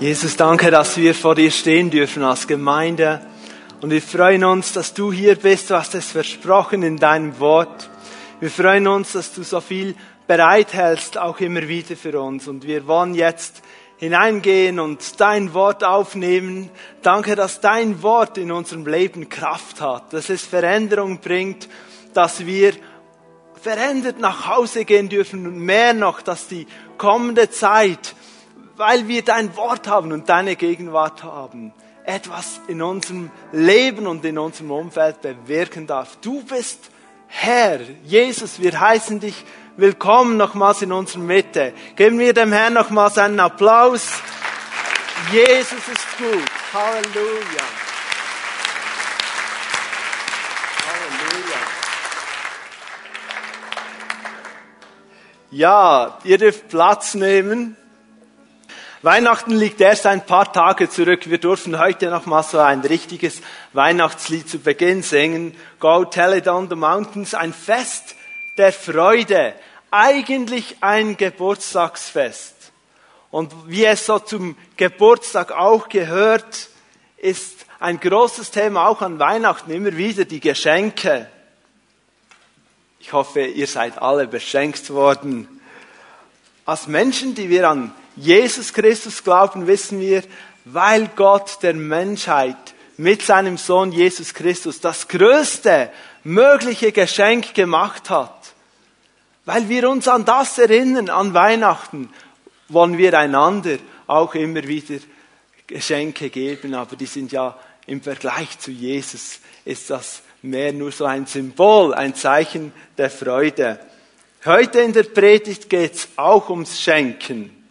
Jesus, danke, dass wir vor dir stehen dürfen als Gemeinde. Und wir freuen uns, dass du hier bist. Du hast es versprochen in deinem Wort. Wir freuen uns, dass du so viel bereithältst, auch immer wieder für uns. Und wir wollen jetzt hineingehen und dein Wort aufnehmen. Danke, dass dein Wort in unserem Leben Kraft hat, dass es Veränderung bringt, dass wir verändert nach Hause gehen dürfen und mehr noch, dass die kommende Zeit weil wir dein Wort haben und deine Gegenwart haben, etwas in unserem Leben und in unserem Umfeld bewirken darf. Du bist Herr, Jesus, wir heißen dich willkommen nochmals in unserer Mitte. Geben wir dem Herrn nochmals einen Applaus. Jesus ist gut. Halleluja. Halleluja. Ja, ihr dürft Platz nehmen. Weihnachten liegt erst ein paar Tage zurück. Wir durften heute noch mal so ein richtiges Weihnachtslied zu Beginn singen. Go tell it on the mountains. Ein Fest der Freude. Eigentlich ein Geburtstagsfest. Und wie es so zum Geburtstag auch gehört, ist ein großes Thema auch an Weihnachten immer wieder die Geschenke. Ich hoffe, ihr seid alle beschenkt worden. Als Menschen, die wir an Jesus Christus glauben, wissen wir, weil Gott der Menschheit mit seinem Sohn Jesus Christus das größte mögliche Geschenk gemacht hat. Weil wir uns an das erinnern, an Weihnachten, wollen wir einander auch immer wieder Geschenke geben, aber die sind ja im Vergleich zu Jesus, ist das mehr nur so ein Symbol, ein Zeichen der Freude. Heute in der Predigt geht's auch ums Schenken.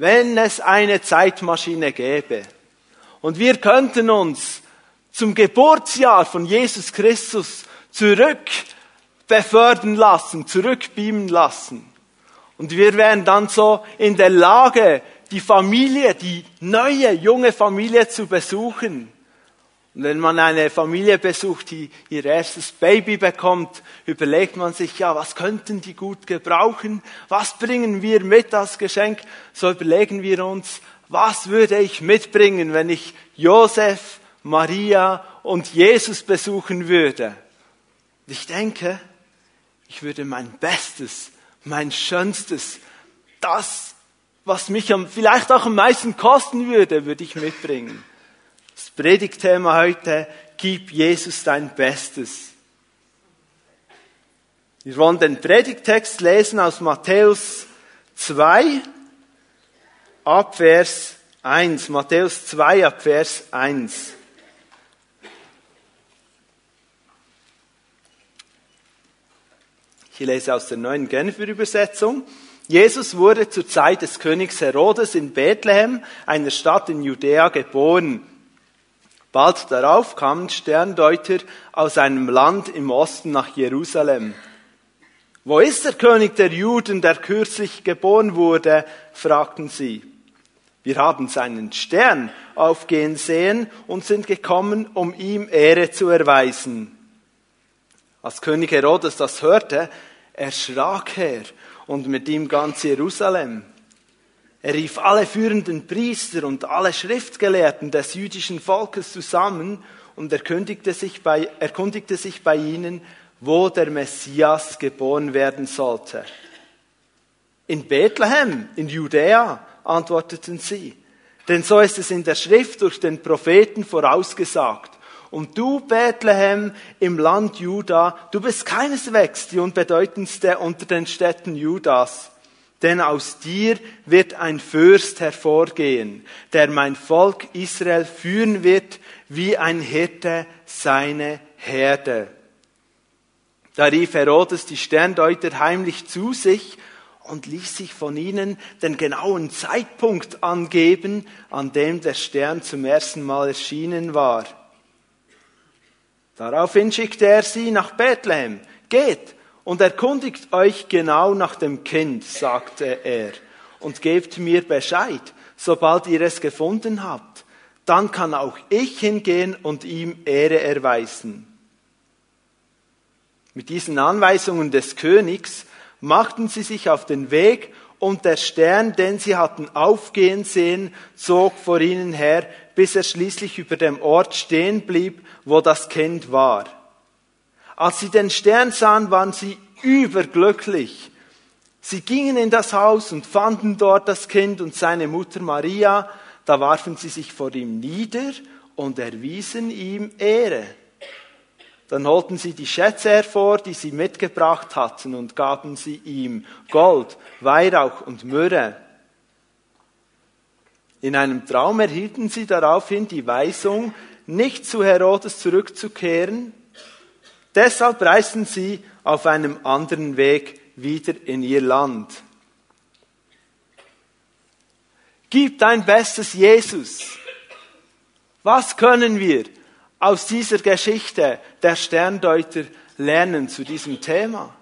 Wenn es eine Zeitmaschine gäbe und wir könnten uns zum Geburtsjahr von Jesus Christus zurück befördern lassen, zurückbeamen lassen. Und wir wären dann so in der Lage, die Familie, die neue, junge Familie zu besuchen. Und wenn man eine Familie besucht, die ihr erstes Baby bekommt, überlegt man sich, ja, was könnten die gut gebrauchen? Was bringen wir mit als Geschenk? So überlegen wir uns, was würde ich mitbringen, wenn ich Josef, Maria und Jesus besuchen würde? Ich denke, ich würde mein Bestes, mein Schönstes, das, was mich vielleicht auch am meisten kosten würde, würde ich mitbringen. Das Predigtthema heute, gib Jesus dein Bestes. Wir wollen den Predigtext lesen aus Matthäus 2 ab Vers 1. Matthäus 2 ab Vers 1. Ich lese aus der neuen Genfer Übersetzung. Jesus wurde zur Zeit des Königs Herodes in Bethlehem, einer Stadt in Judäa, geboren. Bald darauf kamen Sterndeuter aus einem Land im Osten nach Jerusalem. Wo ist der König der Juden, der kürzlich geboren wurde? fragten sie. Wir haben seinen Stern aufgehen sehen und sind gekommen, um ihm Ehre zu erweisen. Als König Herodes das hörte, erschrak er und mit ihm ganz Jerusalem. Er rief alle führenden Priester und alle Schriftgelehrten des jüdischen Volkes zusammen und erkundigte sich bei, erkundigte sich bei ihnen, wo der Messias geboren werden sollte. In Bethlehem, in Judäa, antworteten sie. Denn so ist es in der Schrift durch den Propheten vorausgesagt. Und du, Bethlehem, im Land Juda, du bist keineswegs die unbedeutendste unter den Städten Judas denn aus dir wird ein Fürst hervorgehen, der mein Volk Israel führen wird, wie ein Hirte seine Herde. Da rief Herodes die Sterndeuter heimlich zu sich und ließ sich von ihnen den genauen Zeitpunkt angeben, an dem der Stern zum ersten Mal erschienen war. Daraufhin schickte er sie nach Bethlehem. Geht und erkundigt euch genau nach dem Kind, sagte er, und gebt mir Bescheid, sobald ihr es gefunden habt. Dann kann auch ich hingehen und ihm Ehre erweisen. Mit diesen Anweisungen des Königs machten sie sich auf den Weg und der Stern, den sie hatten aufgehen sehen, zog vor ihnen her, bis er schließlich über dem Ort stehen blieb, wo das Kind war. Als sie den Stern sahen, waren sie überglücklich. Sie gingen in das Haus und fanden dort das Kind und seine Mutter Maria. Da warfen sie sich vor ihm nieder und erwiesen ihm Ehre. Dann holten sie die Schätze hervor, die sie mitgebracht hatten, und gaben sie ihm Gold, Weihrauch und Myrrhe. In einem Traum erhielten sie daraufhin die Weisung, nicht zu Herodes zurückzukehren. Deshalb reisten sie auf einem anderen Weg wieder in ihr Land. Gib dein Bestes Jesus. Was können wir aus dieser Geschichte der Sterndeuter lernen zu diesem Thema?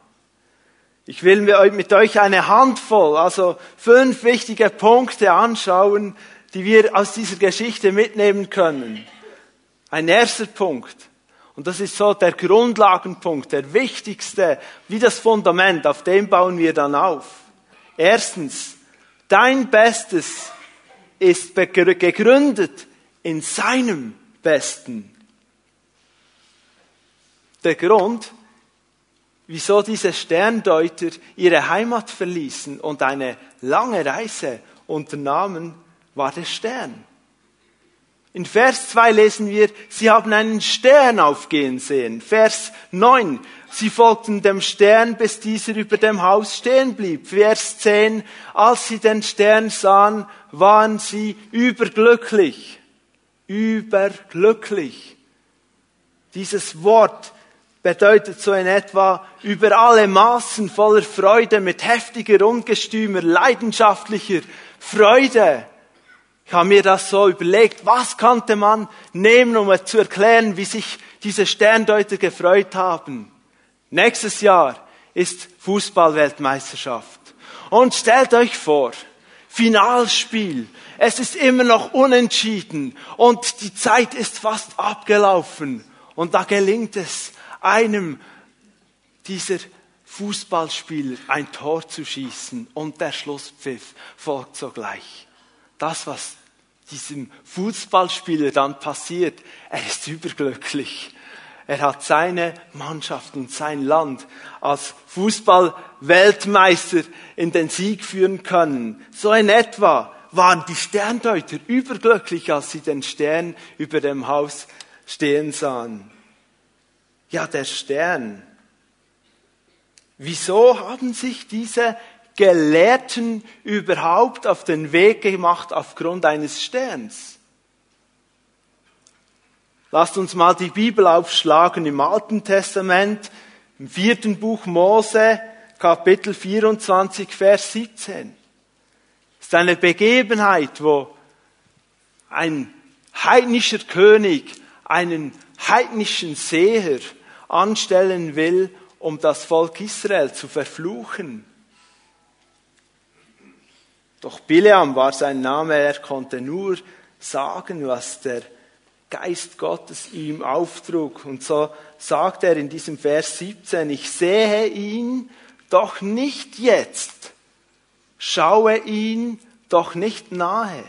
Ich will mit euch eine Handvoll, also fünf wichtige Punkte anschauen, die wir aus dieser Geschichte mitnehmen können. Ein erster Punkt. Und das ist so der Grundlagenpunkt, der wichtigste, wie das Fundament, auf dem bauen wir dann auf. Erstens, dein Bestes ist gegründet in seinem Besten der Grund, wieso diese Sterndeuter ihre Heimat verließen und eine lange Reise unternahmen, war der Stern. In Vers 2 lesen wir, sie haben einen Stern aufgehen sehen. Vers 9, sie folgten dem Stern, bis dieser über dem Haus stehen blieb. Vers 10, als sie den Stern sahen, waren sie überglücklich. Überglücklich. Dieses Wort bedeutet so in etwa über alle Maßen voller Freude, mit heftiger, ungestümer, leidenschaftlicher Freude. Ich habe mir das so überlegt, was konnte man nehmen, um zu erklären, wie sich diese Sterndeuter gefreut haben. Nächstes Jahr ist Fußballweltmeisterschaft. Und stellt euch vor, Finalspiel. Es ist immer noch unentschieden und die Zeit ist fast abgelaufen. Und da gelingt es einem dieser Fußballspieler ein Tor zu schießen und der Schlusspfiff folgt sogleich. Das, was diesem Fußballspieler dann passiert, er ist überglücklich. Er hat seine Mannschaft und sein Land als Fußballweltmeister in den Sieg führen können. So in etwa waren die Sterndeuter überglücklich, als sie den Stern über dem Haus stehen sahen. Ja, der Stern. Wieso haben sich diese Gelehrten überhaupt auf den Weg gemacht aufgrund eines Sterns? Lasst uns mal die Bibel aufschlagen im Alten Testament, im vierten Buch Mose, Kapitel 24, Vers 17. Das ist eine Begebenheit, wo ein heidnischer König einen heidnischen Seher anstellen will, um das Volk Israel zu verfluchen. Doch Bileam war sein Name, er konnte nur sagen, was der Geist Gottes ihm auftrug. Und so sagt er in diesem Vers 17, ich sehe ihn, doch nicht jetzt, schaue ihn, doch nicht nahe.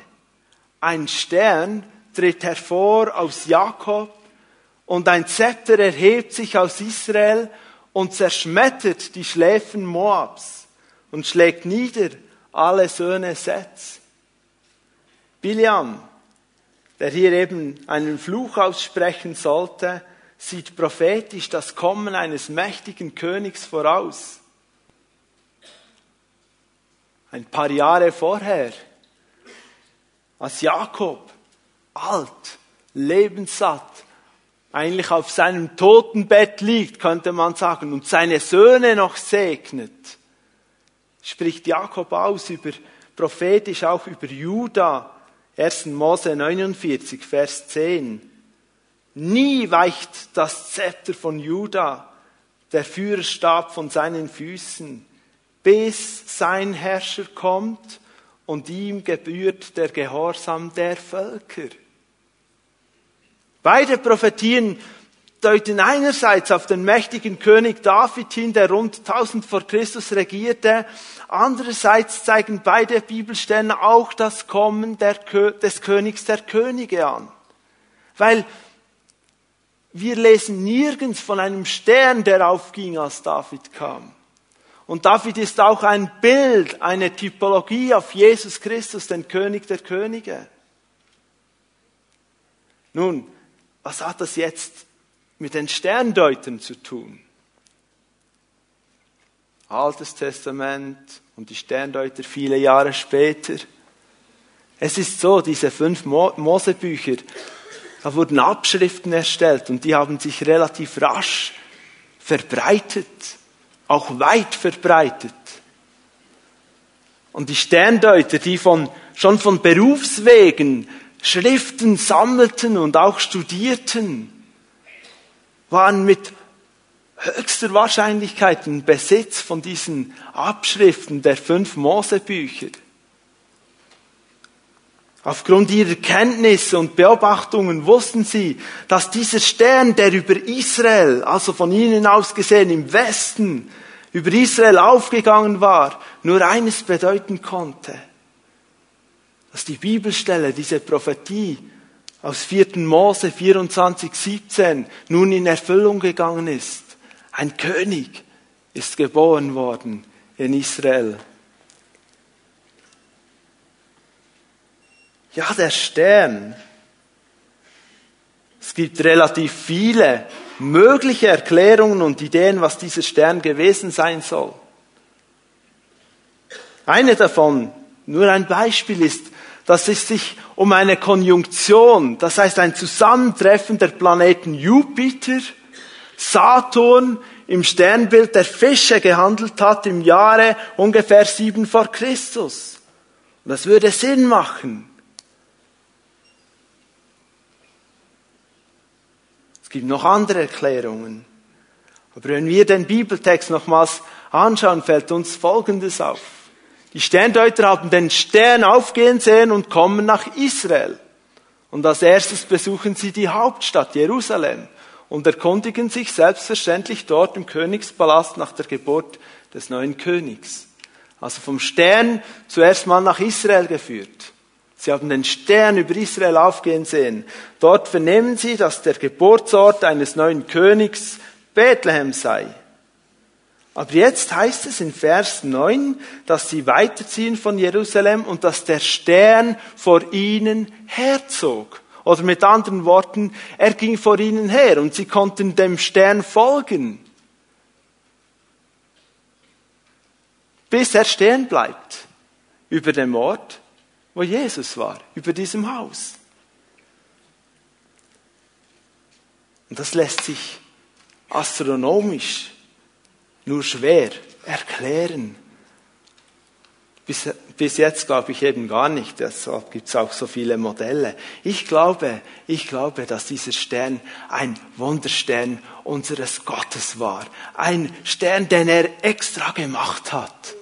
Ein Stern tritt hervor aus Jakob und ein Zepter erhebt sich aus Israel und zerschmettert die Schläfen Moabs und schlägt nieder alle Söhne Sets. Biliam, der hier eben einen Fluch aussprechen sollte, sieht prophetisch das Kommen eines mächtigen Königs voraus. Ein paar Jahre vorher, als Jakob alt, lebenssatt, eigentlich auf seinem Totenbett liegt, könnte man sagen, und seine Söhne noch segnet, spricht Jakob aus über, prophetisch auch über Juda, 1. Mose 49, Vers 10. Nie weicht das Zepter von Juda, der Führerstab von seinen Füßen, bis sein Herrscher kommt und ihm gebührt der Gehorsam der Völker. Beide Prophetien deuten einerseits auf den mächtigen König David hin, der rund 1000 vor Christus regierte. Andererseits zeigen beide Bibelstellen auch das Kommen der, des Königs der Könige an. Weil wir lesen nirgends von einem Stern, der aufging, als David kam. Und David ist auch ein Bild, eine Typologie auf Jesus Christus, den König der Könige. Nun, was hat das jetzt mit den Sterndeutern zu tun? Altes Testament und die Sterndeuter viele Jahre später. Es ist so, diese fünf Mosebücher, da wurden Abschriften erstellt und die haben sich relativ rasch verbreitet, auch weit verbreitet. Und die Sterndeuter, die von, schon von Berufswegen Schriften sammelten und auch studierten, waren mit höchster Wahrscheinlichkeit im Besitz von diesen Abschriften der fünf Mosebücher. Aufgrund ihrer Kenntnisse und Beobachtungen wussten sie, dass dieser Stern, der über Israel, also von ihnen aus gesehen im Westen, über Israel aufgegangen war, nur eines bedeuten konnte. Dass die Bibelstelle, diese Prophetie aus 4. Mose 24, 17 nun in Erfüllung gegangen ist. Ein König ist geboren worden in Israel. Ja, der Stern. Es gibt relativ viele mögliche Erklärungen und Ideen, was dieser Stern gewesen sein soll. Eine davon, nur ein Beispiel ist, dass es sich um eine Konjunktion, das heißt ein Zusammentreffen der Planeten Jupiter, Saturn im Sternbild der Fische gehandelt hat im Jahre ungefähr sieben vor Christus. Und das würde Sinn machen. Es gibt noch andere Erklärungen. Aber wenn wir den Bibeltext nochmals anschauen, fällt uns Folgendes auf. Die Sterndeuter haben den Stern aufgehen sehen und kommen nach Israel. Und als erstes besuchen sie die Hauptstadt Jerusalem und erkundigen sich selbstverständlich dort im Königspalast nach der Geburt des neuen Königs. Also vom Stern zuerst mal nach Israel geführt. Sie haben den Stern über Israel aufgehen sehen. Dort vernehmen sie, dass der Geburtsort eines neuen Königs Bethlehem sei. Aber jetzt heißt es in Vers 9, dass sie weiterziehen von Jerusalem und dass der Stern vor ihnen herzog. Oder mit anderen Worten, er ging vor ihnen her und sie konnten dem Stern folgen. Bis er stehen bleibt über dem Ort, wo Jesus war, über diesem Haus. Und das lässt sich astronomisch nur schwer erklären. Bis, bis jetzt glaube ich eben gar nicht, deshalb gibt es auch so viele Modelle. Ich glaube, ich glaube, dass dieser Stern ein Wunderstern unseres Gottes war. Ein Stern, den er extra gemacht hat.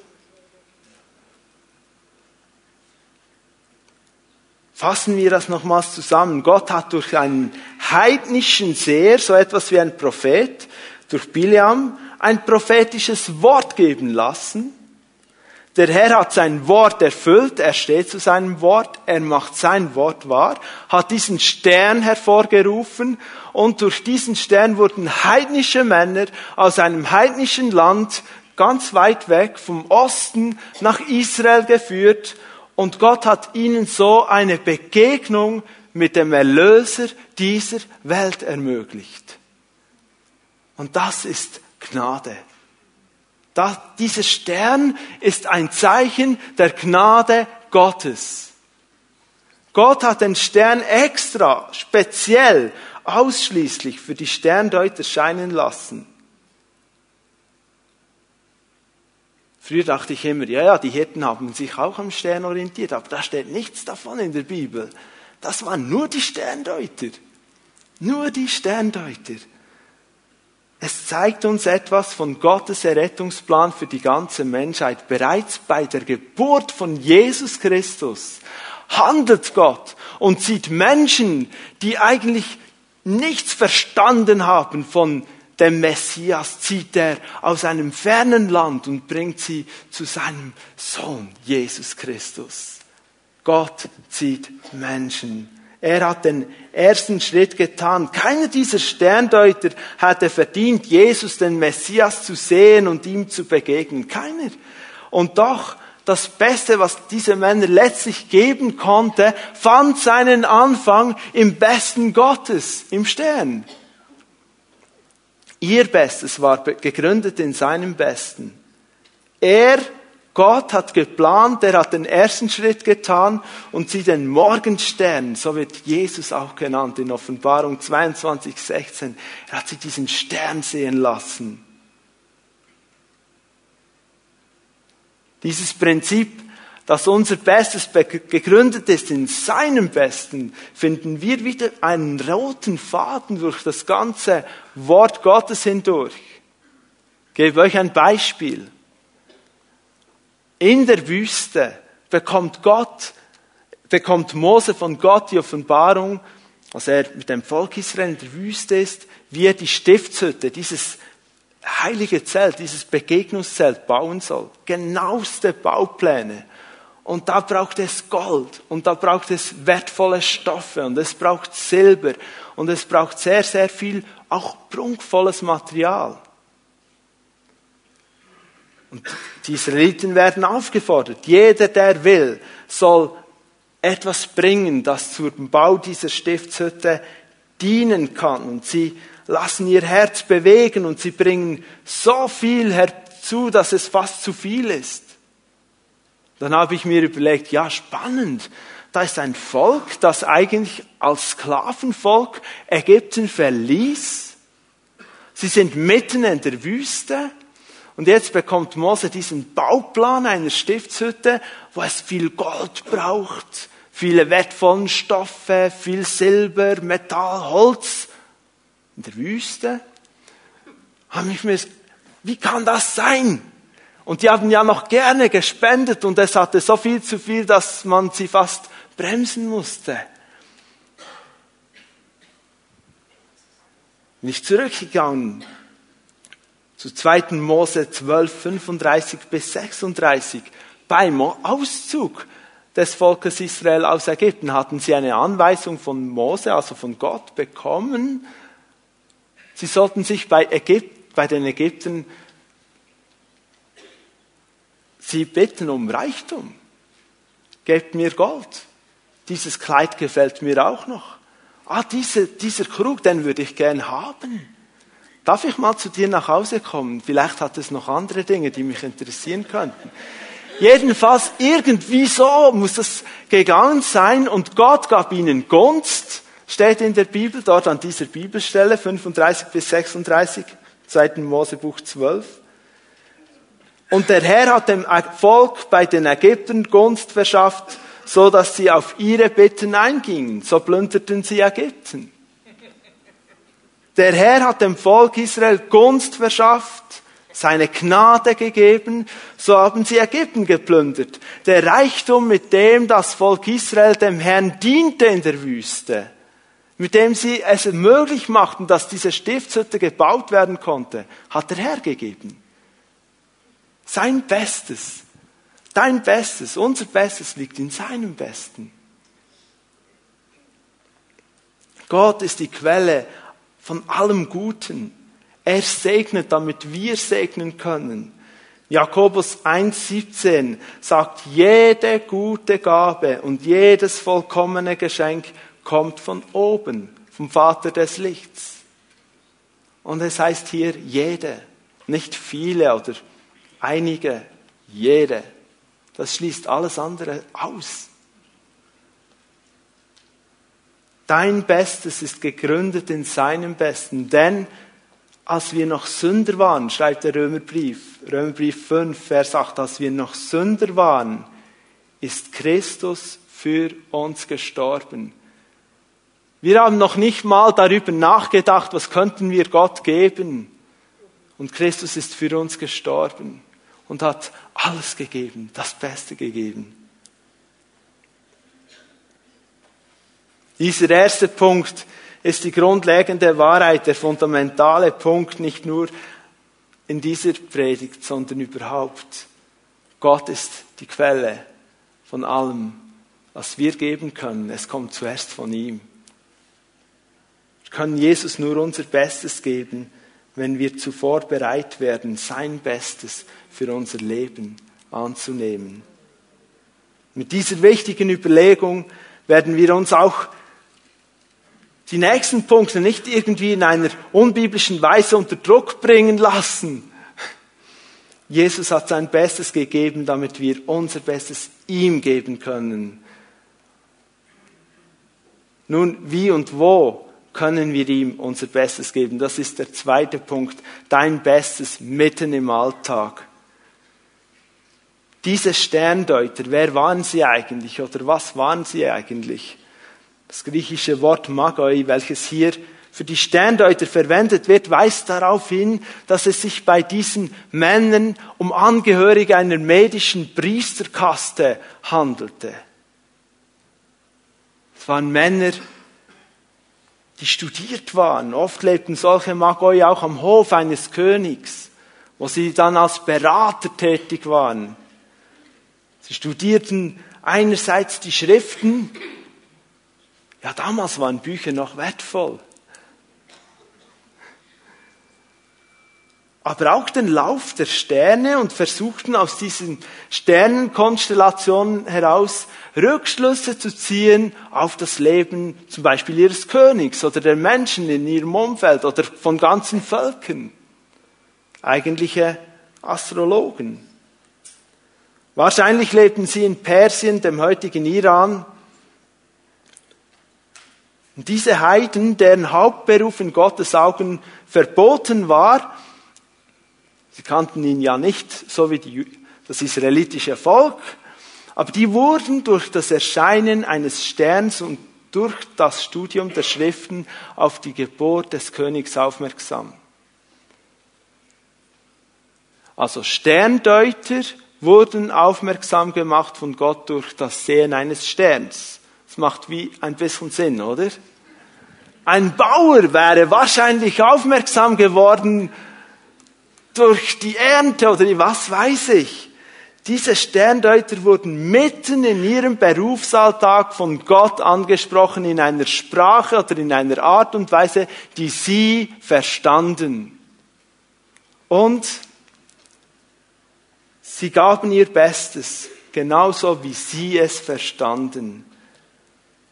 Fassen wir das nochmals zusammen. Gott hat durch einen heidnischen Seher, so etwas wie ein Prophet, durch Biliam, ein prophetisches Wort geben lassen. Der Herr hat sein Wort erfüllt, er steht zu seinem Wort, er macht sein Wort wahr, hat diesen Stern hervorgerufen und durch diesen Stern wurden heidnische Männer aus einem heidnischen Land ganz weit weg vom Osten nach Israel geführt und Gott hat ihnen so eine Begegnung mit dem Erlöser dieser Welt ermöglicht. Und das ist Gnade. Da, dieser Stern ist ein Zeichen der Gnade Gottes. Gott hat den Stern extra, speziell, ausschließlich für die Sterndeuter scheinen lassen. Früher dachte ich immer, ja, ja, die Hirten haben sich auch am Stern orientiert, aber da steht nichts davon in der Bibel. Das waren nur die Sterndeuter. Nur die Sterndeuter. Es zeigt uns etwas von Gottes Errettungsplan für die ganze Menschheit. Bereits bei der Geburt von Jesus Christus handelt Gott und sieht Menschen, die eigentlich nichts verstanden haben von dem Messias, zieht er aus einem fernen Land und bringt sie zu seinem Sohn Jesus Christus. Gott zieht Menschen. Er hat den ersten Schritt getan. Keiner dieser Sterndeuter hatte verdient, Jesus, den Messias, zu sehen und ihm zu begegnen. Keiner. Und doch, das Beste, was diese Männer letztlich geben konnte, fand seinen Anfang im Besten Gottes, im Stern. Ihr Bestes war gegründet in seinem Besten. Er Gott hat geplant, er hat den ersten Schritt getan und sie den Morgenstern, so wird Jesus auch genannt in Offenbarung 22, 16. Er hat sie diesen Stern sehen lassen. Dieses Prinzip, dass unser Bestes gegründet ist in seinem Besten, finden wir wieder einen roten Faden durch das ganze Wort Gottes hindurch. Ich gebe euch ein Beispiel. In der Wüste bekommt Gott, bekommt Mose von Gott die Offenbarung, als er mit dem Volk Israel in der Wüste ist, wie er die Stiftshütte, dieses heilige Zelt, dieses Begegnungszelt bauen soll. Genaueste Baupläne. Und da braucht es Gold und da braucht es wertvolle Stoffe und es braucht Silber und es braucht sehr, sehr viel auch prunkvolles Material. Und die Israeliten werden aufgefordert. Jeder, der will, soll etwas bringen, das zum Bau dieser Stiftshütte dienen kann. Und sie lassen ihr Herz bewegen und sie bringen so viel herzu, dass es fast zu viel ist. Dann habe ich mir überlegt, ja, spannend. Da ist ein Volk, das eigentlich als Sklavenvolk Ägypten verließ. Sie sind mitten in der Wüste und jetzt bekommt Mose diesen Bauplan einer Stiftshütte, wo es viel Gold braucht, viele wertvollen Stoffe, viel Silber, Metall, Holz. In der Wüste. Haben ich mir, wie kann das sein? Und die haben ja noch gerne gespendet und es hatte so viel zu viel, dass man sie fast bremsen musste. Bin ich zurückgegangen zu 2. Mose 12, 35 bis 36. Beim Auszug des Volkes Israel aus Ägypten hatten sie eine Anweisung von Mose, also von Gott, bekommen. Sie sollten sich bei, Ägypt, bei den Ägyptern sie bitten um Reichtum. Gebt mir Gold. Dieses Kleid gefällt mir auch noch. Ah, diese, dieser Krug, den würde ich gern haben. Darf ich mal zu dir nach Hause kommen? Vielleicht hat es noch andere Dinge, die mich interessieren könnten. Jedenfalls, irgendwie so muss das gegangen sein und Gott gab ihnen Gunst, steht in der Bibel, dort an dieser Bibelstelle, 35 bis 36, 2. Mosebuch 12. Und der Herr hat dem Volk bei den Ägyptern Gunst verschafft, so dass sie auf ihre Bitten eingingen. So plünderten sie Ägypten. Der Herr hat dem Volk Israel Gunst verschafft, seine Gnade gegeben, so haben sie Ägypten geplündert. Der Reichtum, mit dem das Volk Israel dem Herrn diente in der Wüste, mit dem sie es möglich machten, dass diese Stiftshütte gebaut werden konnte, hat der Herr gegeben. Sein Bestes, dein Bestes, unser Bestes liegt in seinem Besten. Gott ist die Quelle von allem Guten. Er segnet, damit wir segnen können. Jakobus 1,17 sagt, jede gute Gabe und jedes vollkommene Geschenk kommt von oben, vom Vater des Lichts. Und es heißt hier jede, nicht viele oder einige, jede. Das schließt alles andere aus. Dein Bestes ist gegründet in seinem Besten, denn als wir noch Sünder waren, schreibt der Römerbrief, Römerbrief 5, Vers 8, als wir noch Sünder waren, ist Christus für uns gestorben. Wir haben noch nicht mal darüber nachgedacht, was könnten wir Gott geben. Und Christus ist für uns gestorben und hat alles gegeben, das Beste gegeben. Dieser erste Punkt ist die grundlegende Wahrheit, der fundamentale Punkt nicht nur in dieser Predigt, sondern überhaupt. Gott ist die Quelle von allem, was wir geben können. Es kommt zuerst von ihm. Wir können Jesus nur unser Bestes geben, wenn wir zuvor bereit werden, sein Bestes für unser Leben anzunehmen. Mit dieser wichtigen Überlegung werden wir uns auch die nächsten Punkte nicht irgendwie in einer unbiblischen Weise unter Druck bringen lassen. Jesus hat sein Bestes gegeben, damit wir unser Bestes ihm geben können. Nun, wie und wo können wir ihm unser Bestes geben? Das ist der zweite Punkt. Dein Bestes mitten im Alltag. Diese Sterndeuter, wer waren sie eigentlich oder was waren sie eigentlich? Das griechische Wort Magoi, welches hier für die Sterndeuter verwendet wird, weist darauf hin, dass es sich bei diesen Männern um Angehörige einer medischen Priesterkaste handelte. Es waren Männer, die studiert waren. Oft lebten solche Magoi auch am Hof eines Königs, wo sie dann als Berater tätig waren. Sie studierten einerseits die Schriften, ja damals waren Bücher noch wertvoll, aber auch den Lauf der Sterne und versuchten aus diesen Sternenkonstellationen heraus Rückschlüsse zu ziehen auf das Leben zum Beispiel ihres Königs oder der Menschen in ihrem Umfeld oder von ganzen Völkern. Eigentliche Astrologen. Wahrscheinlich lebten sie in Persien, dem heutigen Iran. Und diese Heiden, deren Hauptberuf in Gottes Augen verboten war, Sie kannten ihn ja nicht, so wie die, das israelitische Volk, aber die wurden durch das Erscheinen eines Sterns und durch das Studium der Schriften auf die Geburt des Königs aufmerksam. Also Sterndeuter wurden aufmerksam gemacht von Gott durch das Sehen eines Sterns. Macht wie ein bisschen Sinn, oder? Ein Bauer wäre wahrscheinlich aufmerksam geworden durch die Ernte oder was weiß ich. Diese Sterndeuter wurden mitten in ihrem Berufsalltag von Gott angesprochen in einer Sprache oder in einer Art und Weise, die sie verstanden. Und sie gaben ihr Bestes, genauso wie sie es verstanden.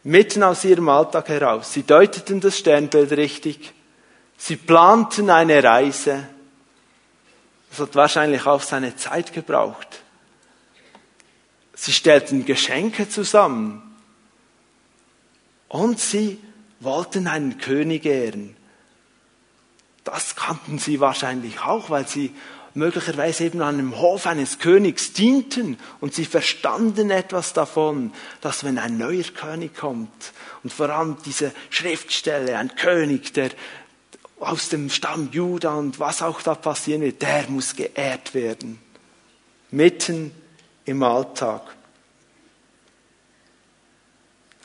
Mitten aus ihrem Alltag heraus. Sie deuteten das Sternbild richtig. Sie planten eine Reise. Das hat wahrscheinlich auch seine Zeit gebraucht. Sie stellten Geschenke zusammen. Und sie wollten einen König ehren. Das kannten sie wahrscheinlich auch, weil sie möglicherweise eben an dem Hof eines Königs dienten und sie verstanden etwas davon, dass wenn ein neuer König kommt und vor allem diese Schriftstelle, ein König, der aus dem Stamm Juda und was auch da passieren wird, der muss geehrt werden. Mitten im Alltag.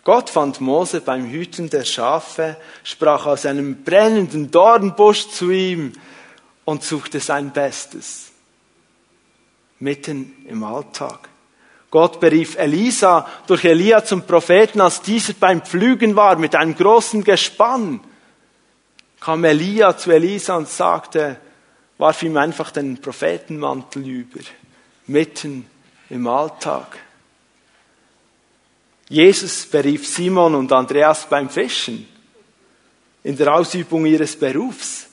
Gott fand Mose beim Hüten der Schafe, sprach aus einem brennenden Dornbusch zu ihm und suchte sein Bestes. Mitten im Alltag. Gott berief Elisa durch Elia zum Propheten, als dieser beim Pflügen war mit einem großen Gespann kam Elia zu Elisa und sagte, warf ihm einfach den Prophetenmantel über, mitten im Alltag. Jesus berief Simon und Andreas beim Fischen, in der Ausübung ihres Berufs.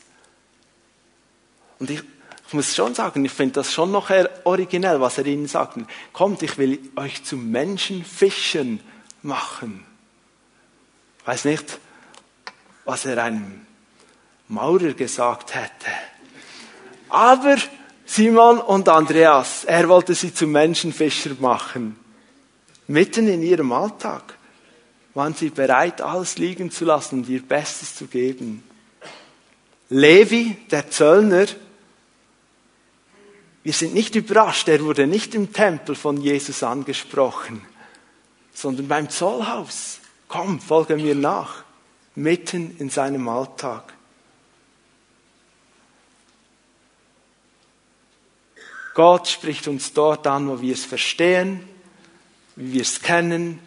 Und ich, ich muss schon sagen, ich finde das schon noch originell, was er ihnen sagt. Kommt, ich will euch zu Menschenfischen machen. Ich weiß nicht, was er einem Maurer gesagt hätte. Aber Simon und Andreas, er wollte sie zu Menschenfischer machen. Mitten in ihrem Alltag waren sie bereit, alles liegen zu lassen und ihr Bestes zu geben. Levi, der Zöllner, wir sind nicht überrascht, er wurde nicht im Tempel von Jesus angesprochen, sondern beim Zollhaus. Komm, folge mir nach mitten in seinem Alltag. Gott spricht uns dort an, wo wir es verstehen, wie wir es kennen.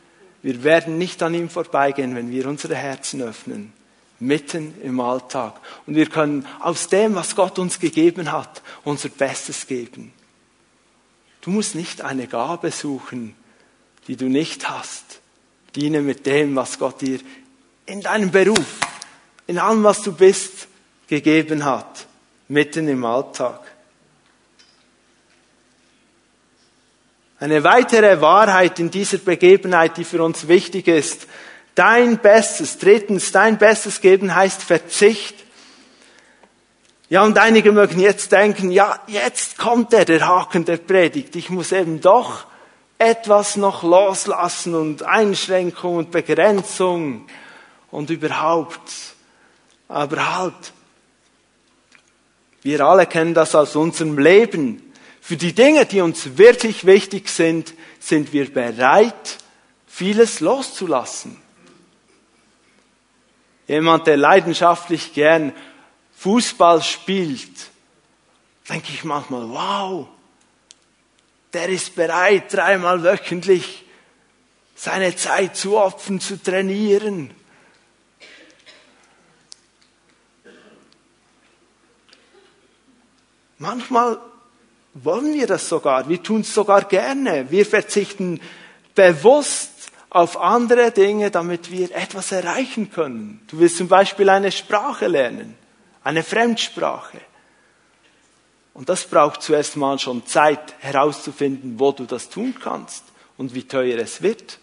Wir werden nicht an ihm vorbeigehen, wenn wir unsere Herzen öffnen, mitten im Alltag. Und wir können aus dem, was Gott uns gegeben hat, unser Bestes geben. Du musst nicht eine Gabe suchen, die du nicht hast. Diene mit dem, was Gott dir in deinem Beruf, in allem, was du bist, gegeben hat, mitten im Alltag. Eine weitere Wahrheit in dieser Begebenheit, die für uns wichtig ist, dein Bestes, drittens, dein Bestes geben heißt Verzicht. Ja, und einige mögen jetzt denken, ja, jetzt kommt er, der Haken der Predigt. Ich muss eben doch etwas noch loslassen und Einschränkung und Begrenzung und überhaupt. Aber halt, wir alle kennen das aus unserem Leben. Für die Dinge, die uns wirklich wichtig sind, sind wir bereit, vieles loszulassen. Jemand, der leidenschaftlich gern Fußball spielt, denke ich manchmal, wow, der ist bereit, dreimal wöchentlich seine Zeit zu opfern, zu trainieren. Manchmal wollen wir das sogar. Wir tun es sogar gerne. Wir verzichten bewusst auf andere Dinge, damit wir etwas erreichen können. Du willst zum Beispiel eine Sprache lernen, eine Fremdsprache. Und das braucht zuerst mal schon Zeit herauszufinden, wo du das tun kannst und wie teuer es wird.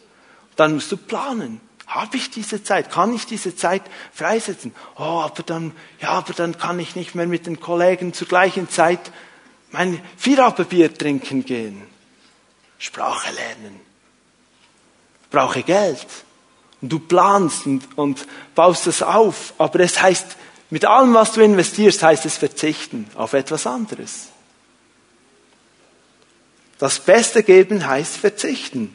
Dann musst du planen. Habe ich diese Zeit? Kann ich diese Zeit freisetzen? Oh, aber dann, ja, aber dann kann ich nicht mehr mit den Kollegen zur gleichen Zeit mein Vierabendbier trinken gehen, Sprache lernen, brauche Geld. Und du planst und, und baust es auf, aber es heißt, mit allem, was du investierst, heißt es verzichten auf etwas anderes. Das Beste geben heißt verzichten.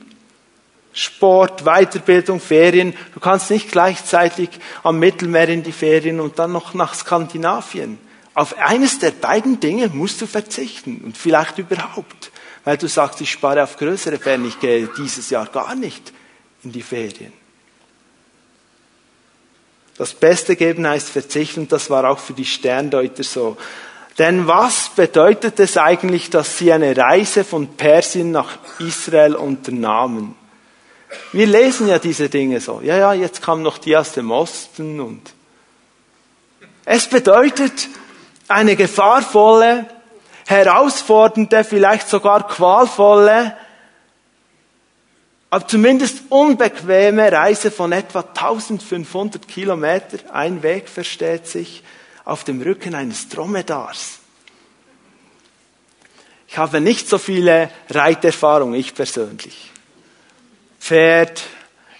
Sport, Weiterbildung, Ferien. Du kannst nicht gleichzeitig am Mittelmeer in die Ferien und dann noch nach Skandinavien. Auf eines der beiden Dinge musst du verzichten und vielleicht überhaupt, weil du sagst, ich spare auf größere Ferien, ich gehe dieses Jahr gar nicht in die Ferien. Das Beste geben heißt verzichten das war auch für die Sterndeuter so. Denn was bedeutet es eigentlich, dass sie eine Reise von Persien nach Israel unternahmen? Wir lesen ja diese Dinge so. Ja, ja, jetzt kamen noch die aus dem Osten und es bedeutet, eine gefahrvolle, herausfordernde, vielleicht sogar qualvolle, aber zumindest unbequeme Reise von etwa 1500 Kilometer, ein Weg versteht sich, auf dem Rücken eines Dromedars. Ich habe nicht so viele Reiterfahrungen, ich persönlich. Pferd,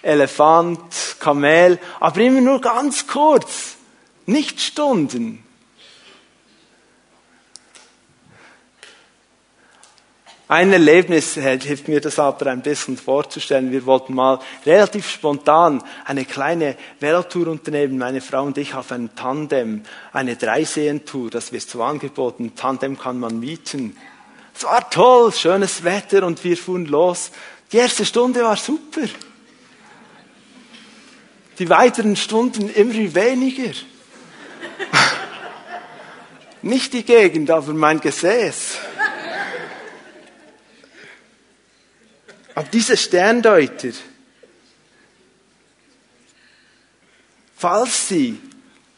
Elefant, Kamel, aber immer nur ganz kurz, nicht Stunden. Ein Erlebnis hilft mir das aber ein bisschen vorzustellen. Wir wollten mal relativ spontan eine kleine Velotour unternehmen, meine Frau und ich auf einem Tandem, eine Dreisehentour, das wird so angeboten. Tandem kann man mieten. Es war toll, schönes Wetter und wir fuhren los. Die erste Stunde war super. Die weiteren Stunden immer weniger. Nicht die Gegend, aber mein Gesäß. Aber diese Sterndeuter, falls sie,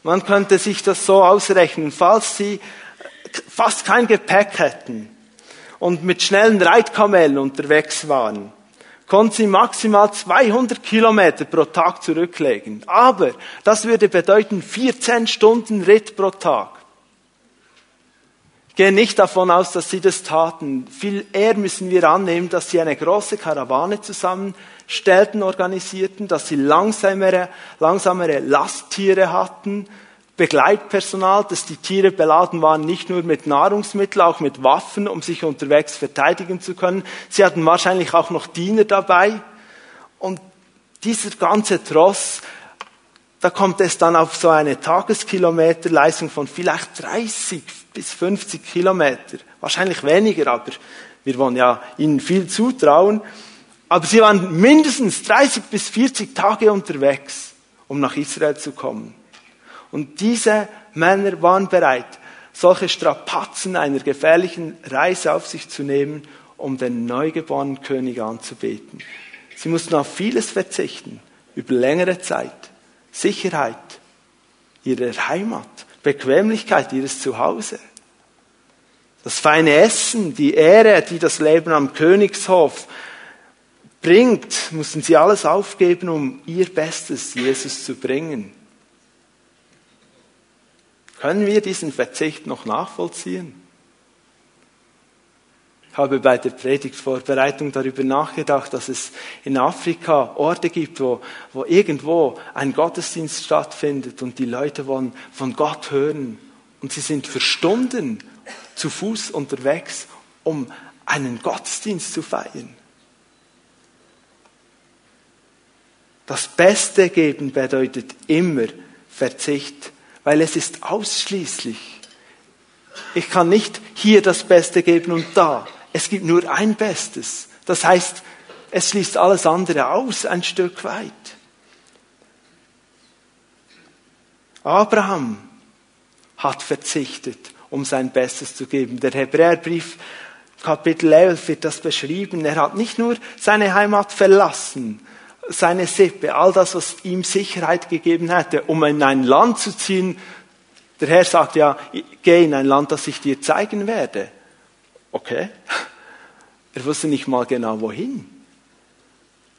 man könnte sich das so ausrechnen, falls sie fast kein Gepäck hätten und mit schnellen Reitkamellen unterwegs waren, konnten sie maximal 200 Kilometer pro Tag zurücklegen. Aber das würde bedeuten 14 Stunden Ritt pro Tag gehe nicht davon aus, dass sie das taten. Viel eher müssen wir annehmen, dass sie eine große Karawane zusammenstellten, organisierten, dass sie langsamere, langsamere Lasttiere hatten, Begleitpersonal, dass die Tiere beladen waren, nicht nur mit Nahrungsmitteln, auch mit Waffen, um sich unterwegs verteidigen zu können. Sie hatten wahrscheinlich auch noch Diener dabei. Und dieser ganze Tross da kommt es dann auf so eine Tageskilometerleistung von vielleicht 30 bis 50 Kilometer. Wahrscheinlich weniger, aber wir wollen ja ihnen viel zutrauen. Aber sie waren mindestens 30 bis 40 Tage unterwegs, um nach Israel zu kommen. Und diese Männer waren bereit, solche Strapazen einer gefährlichen Reise auf sich zu nehmen, um den neugeborenen König anzubeten. Sie mussten auf vieles verzichten, über längere Zeit. Sicherheit ihrer Heimat, Bequemlichkeit ihres Zuhause. Das feine Essen, die Ehre, die das Leben am Königshof bringt, mussten sie alles aufgeben, um ihr Bestes Jesus zu bringen. Können wir diesen Verzicht noch nachvollziehen? Habe bei der Predigtvorbereitung darüber nachgedacht, dass es in Afrika Orte gibt, wo, wo irgendwo ein Gottesdienst stattfindet und die Leute wollen von Gott hören. Und sie sind für Stunden zu Fuß unterwegs, um einen Gottesdienst zu feiern. Das Beste geben bedeutet immer Verzicht, weil es ist ausschließlich. Ich kann nicht hier das Beste geben und da. Es gibt nur ein Bestes. Das heißt, es schließt alles andere aus ein Stück weit. Abraham hat verzichtet, um sein Bestes zu geben. Der Hebräerbrief Kapitel 11 wird das beschrieben. Er hat nicht nur seine Heimat verlassen, seine Sippe, all das, was ihm Sicherheit gegeben hätte, um in ein Land zu ziehen. Der Herr sagt ja, geh in ein Land, das ich dir zeigen werde. Okay. Er wusste nicht mal genau wohin.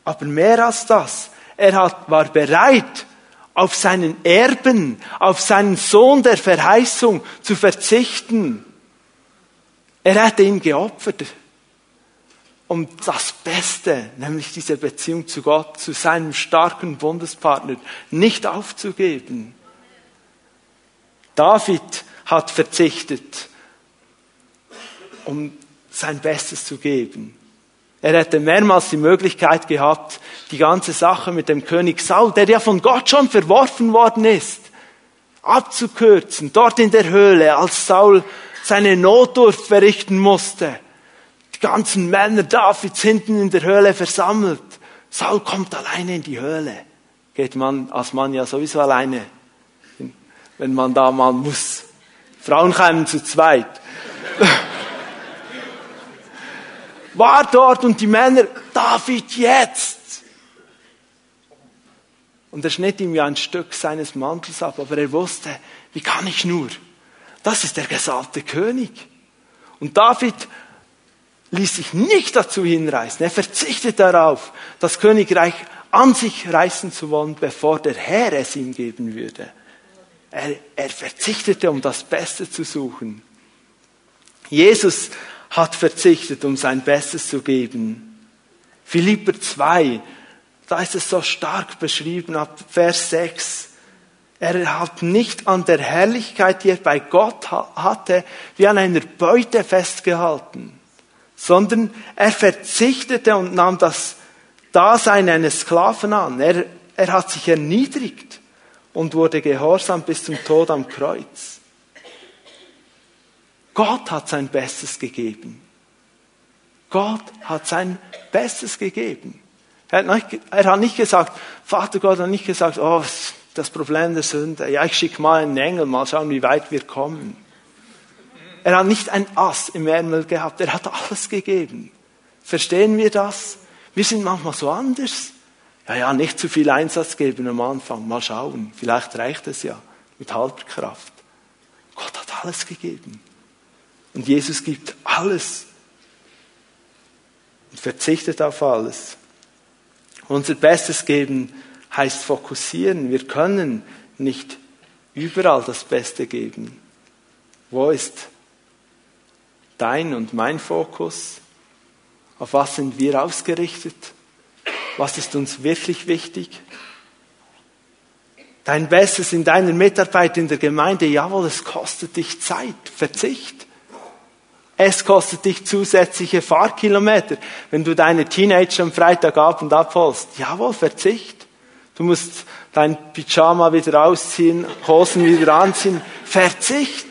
Aber mehr als das, er hat, war bereit, auf seinen Erben, auf seinen Sohn der Verheißung zu verzichten. Er hätte ihn geopfert, um das Beste, nämlich diese Beziehung zu Gott, zu seinem starken Bundespartner, nicht aufzugeben. David hat verzichtet, um sein Bestes zu geben. Er hätte mehrmals die Möglichkeit gehabt, die ganze Sache mit dem König Saul, der ja von Gott schon verworfen worden ist, abzukürzen, dort in der Höhle, als Saul seine Notdurft verrichten musste. Die ganzen Männer Davids hinten in der Höhle versammelt. Saul kommt alleine in die Höhle. Geht man als Mann ja sowieso alleine, wenn man da mal muss. Frauen kommen zu zweit war dort und die Männer, David jetzt. Und er schnitt ihm ja ein Stück seines Mantels ab, aber er wusste, wie kann ich nur? Das ist der gesalbte König. Und David ließ sich nicht dazu hinreißen. Er verzichtet darauf, das Königreich an sich reißen zu wollen, bevor der Herr es ihm geben würde. Er, er verzichtete, um das Beste zu suchen. Jesus hat verzichtet, um sein Bestes zu geben. Philipper 2, da ist es so stark beschrieben ab Vers 6. Er hat nicht an der Herrlichkeit, die er bei Gott hatte, wie an einer Beute festgehalten, sondern er verzichtete und nahm das Dasein eines Sklaven an. Er, er hat sich erniedrigt und wurde gehorsam bis zum Tod am Kreuz. Gott hat sein Bestes gegeben. Gott hat sein Bestes gegeben. Er hat, nicht, er hat nicht gesagt, Vater Gott hat nicht gesagt, oh, das Problem der Sünde, ja, ich schicke mal einen Engel, mal schauen, wie weit wir kommen. Er hat nicht ein Ass im Ärmel gehabt, er hat alles gegeben. Verstehen wir das? Wir sind manchmal so anders. Ja, ja, nicht zu viel Einsatz geben am Anfang, mal schauen, vielleicht reicht es ja mit halber Kraft. Gott hat alles gegeben. Und Jesus gibt alles und verzichtet auf alles. Unser Bestes geben heißt fokussieren. Wir können nicht überall das Beste geben. Wo ist dein und mein Fokus? Auf was sind wir ausgerichtet? Was ist uns wirklich wichtig? Dein Bestes in deiner Mitarbeit in der Gemeinde, jawohl, es kostet dich Zeit, Verzicht. Es kostet dich zusätzliche Fahrkilometer, wenn du deine Teenager am Freitagabend abholst. Jawohl, Verzicht. Du musst dein Pyjama wieder ausziehen, Hosen wieder anziehen. Verzicht.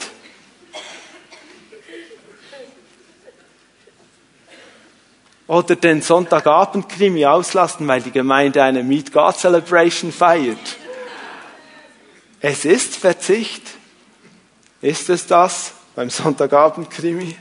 Oder den Sonntagabend-Krimi auslassen, weil die Gemeinde eine Meet God Celebration feiert. Es ist Verzicht. Ist es das beim Sonntagabend-Krimi?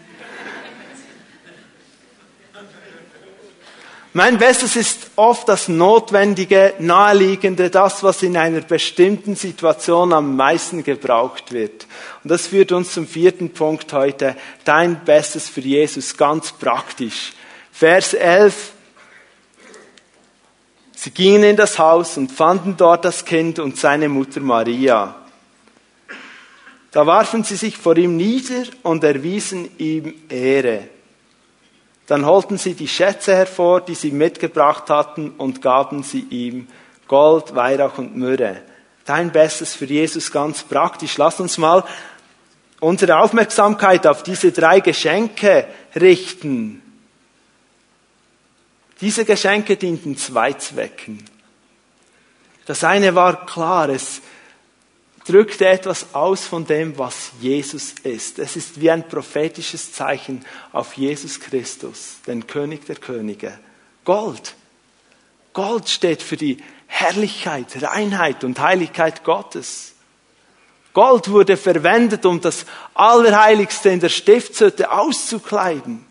Mein Bestes ist oft das Notwendige, Naheliegende, das, was in einer bestimmten Situation am meisten gebraucht wird. Und das führt uns zum vierten Punkt heute. Dein Bestes für Jesus, ganz praktisch. Vers 11. Sie gingen in das Haus und fanden dort das Kind und seine Mutter Maria. Da warfen sie sich vor ihm nieder und erwiesen ihm Ehre. Dann holten sie die Schätze hervor, die sie mitgebracht hatten, und gaben sie ihm Gold, Weihrauch und Myrrhe. Dein Bestes für Jesus ganz praktisch. Lass uns mal unsere Aufmerksamkeit auf diese drei Geschenke richten. Diese Geschenke dienten zwei Zwecken. Das eine war klar, es drückte etwas aus von dem, was Jesus ist. Es ist wie ein prophetisches Zeichen auf Jesus Christus, den König der Könige. Gold. Gold steht für die Herrlichkeit, Reinheit und Heiligkeit Gottes. Gold wurde verwendet, um das Allerheiligste in der Stiftshütte auszukleiden.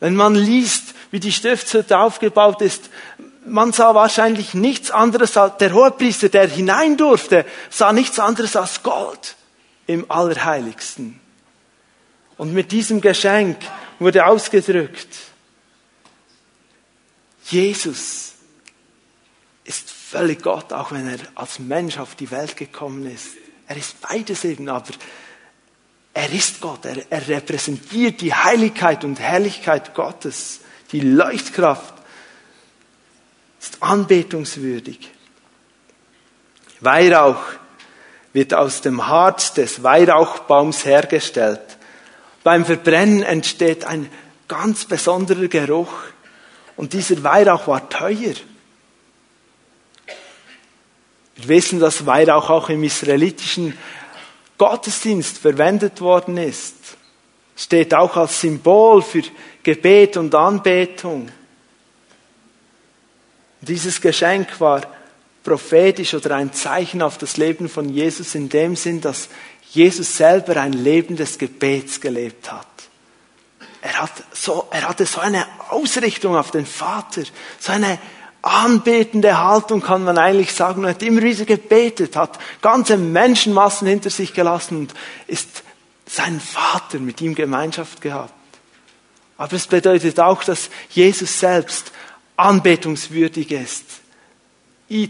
Wenn man liest, wie die Stiftshütte aufgebaut ist, man sah wahrscheinlich nichts anderes als, der Hohepriester, der hinein durfte, sah nichts anderes als Gold im Allerheiligsten. Und mit diesem Geschenk wurde ausgedrückt, Jesus ist völlig Gott, auch wenn er als Mensch auf die Welt gekommen ist. Er ist beides eben, aber er ist Gott. Er, er repräsentiert die Heiligkeit und Herrlichkeit Gottes, die Leuchtkraft ist anbetungswürdig. Weihrauch wird aus dem Harz des Weihrauchbaums hergestellt. Beim Verbrennen entsteht ein ganz besonderer Geruch. Und dieser Weihrauch war teuer. Wir wissen, dass Weihrauch auch im israelitischen Gottesdienst verwendet worden ist. Steht auch als Symbol für Gebet und Anbetung. Dieses Geschenk war prophetisch oder ein Zeichen auf das Leben von Jesus in dem Sinn, dass Jesus selber ein Leben des Gebets gelebt hat. Er, hat so, er hatte so eine Ausrichtung auf den Vater, so eine anbetende Haltung kann man eigentlich sagen. Er hat immer wieder gebetet, hat ganze Menschenmassen hinter sich gelassen und ist sein Vater mit ihm Gemeinschaft gehabt. Aber es bedeutet auch, dass Jesus selbst anbetungswürdig ist.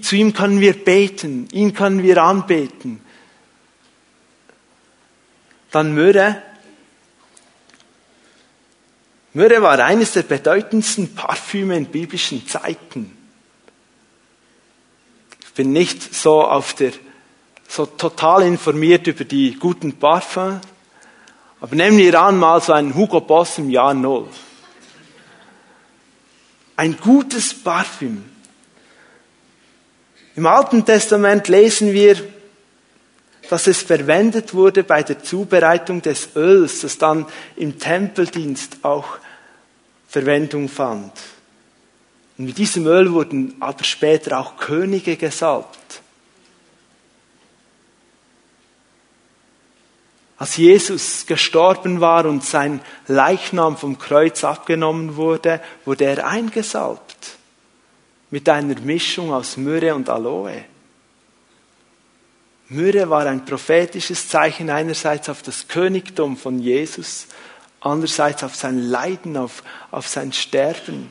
Zu ihm können wir beten, ihn können wir anbeten. Dann Myrrhe. Myrrhe war eines der bedeutendsten Parfüme in biblischen Zeiten. Ich bin nicht so auf der, so total informiert über die guten Parfums, aber nehmen wir an mal so einen Hugo Boss im Jahr Null. Ein gutes Parfüm. Im Alten Testament lesen wir, dass es verwendet wurde bei der Zubereitung des Öls, das dann im Tempeldienst auch Verwendung fand. Und mit diesem Öl wurden aber später auch Könige gesalbt. Als Jesus gestorben war und sein Leichnam vom Kreuz abgenommen wurde, wurde er eingesalbt mit einer Mischung aus Myrrhe und Aloe. Myrrhe war ein prophetisches Zeichen einerseits auf das Königtum von Jesus, andererseits auf sein Leiden, auf, auf sein Sterben.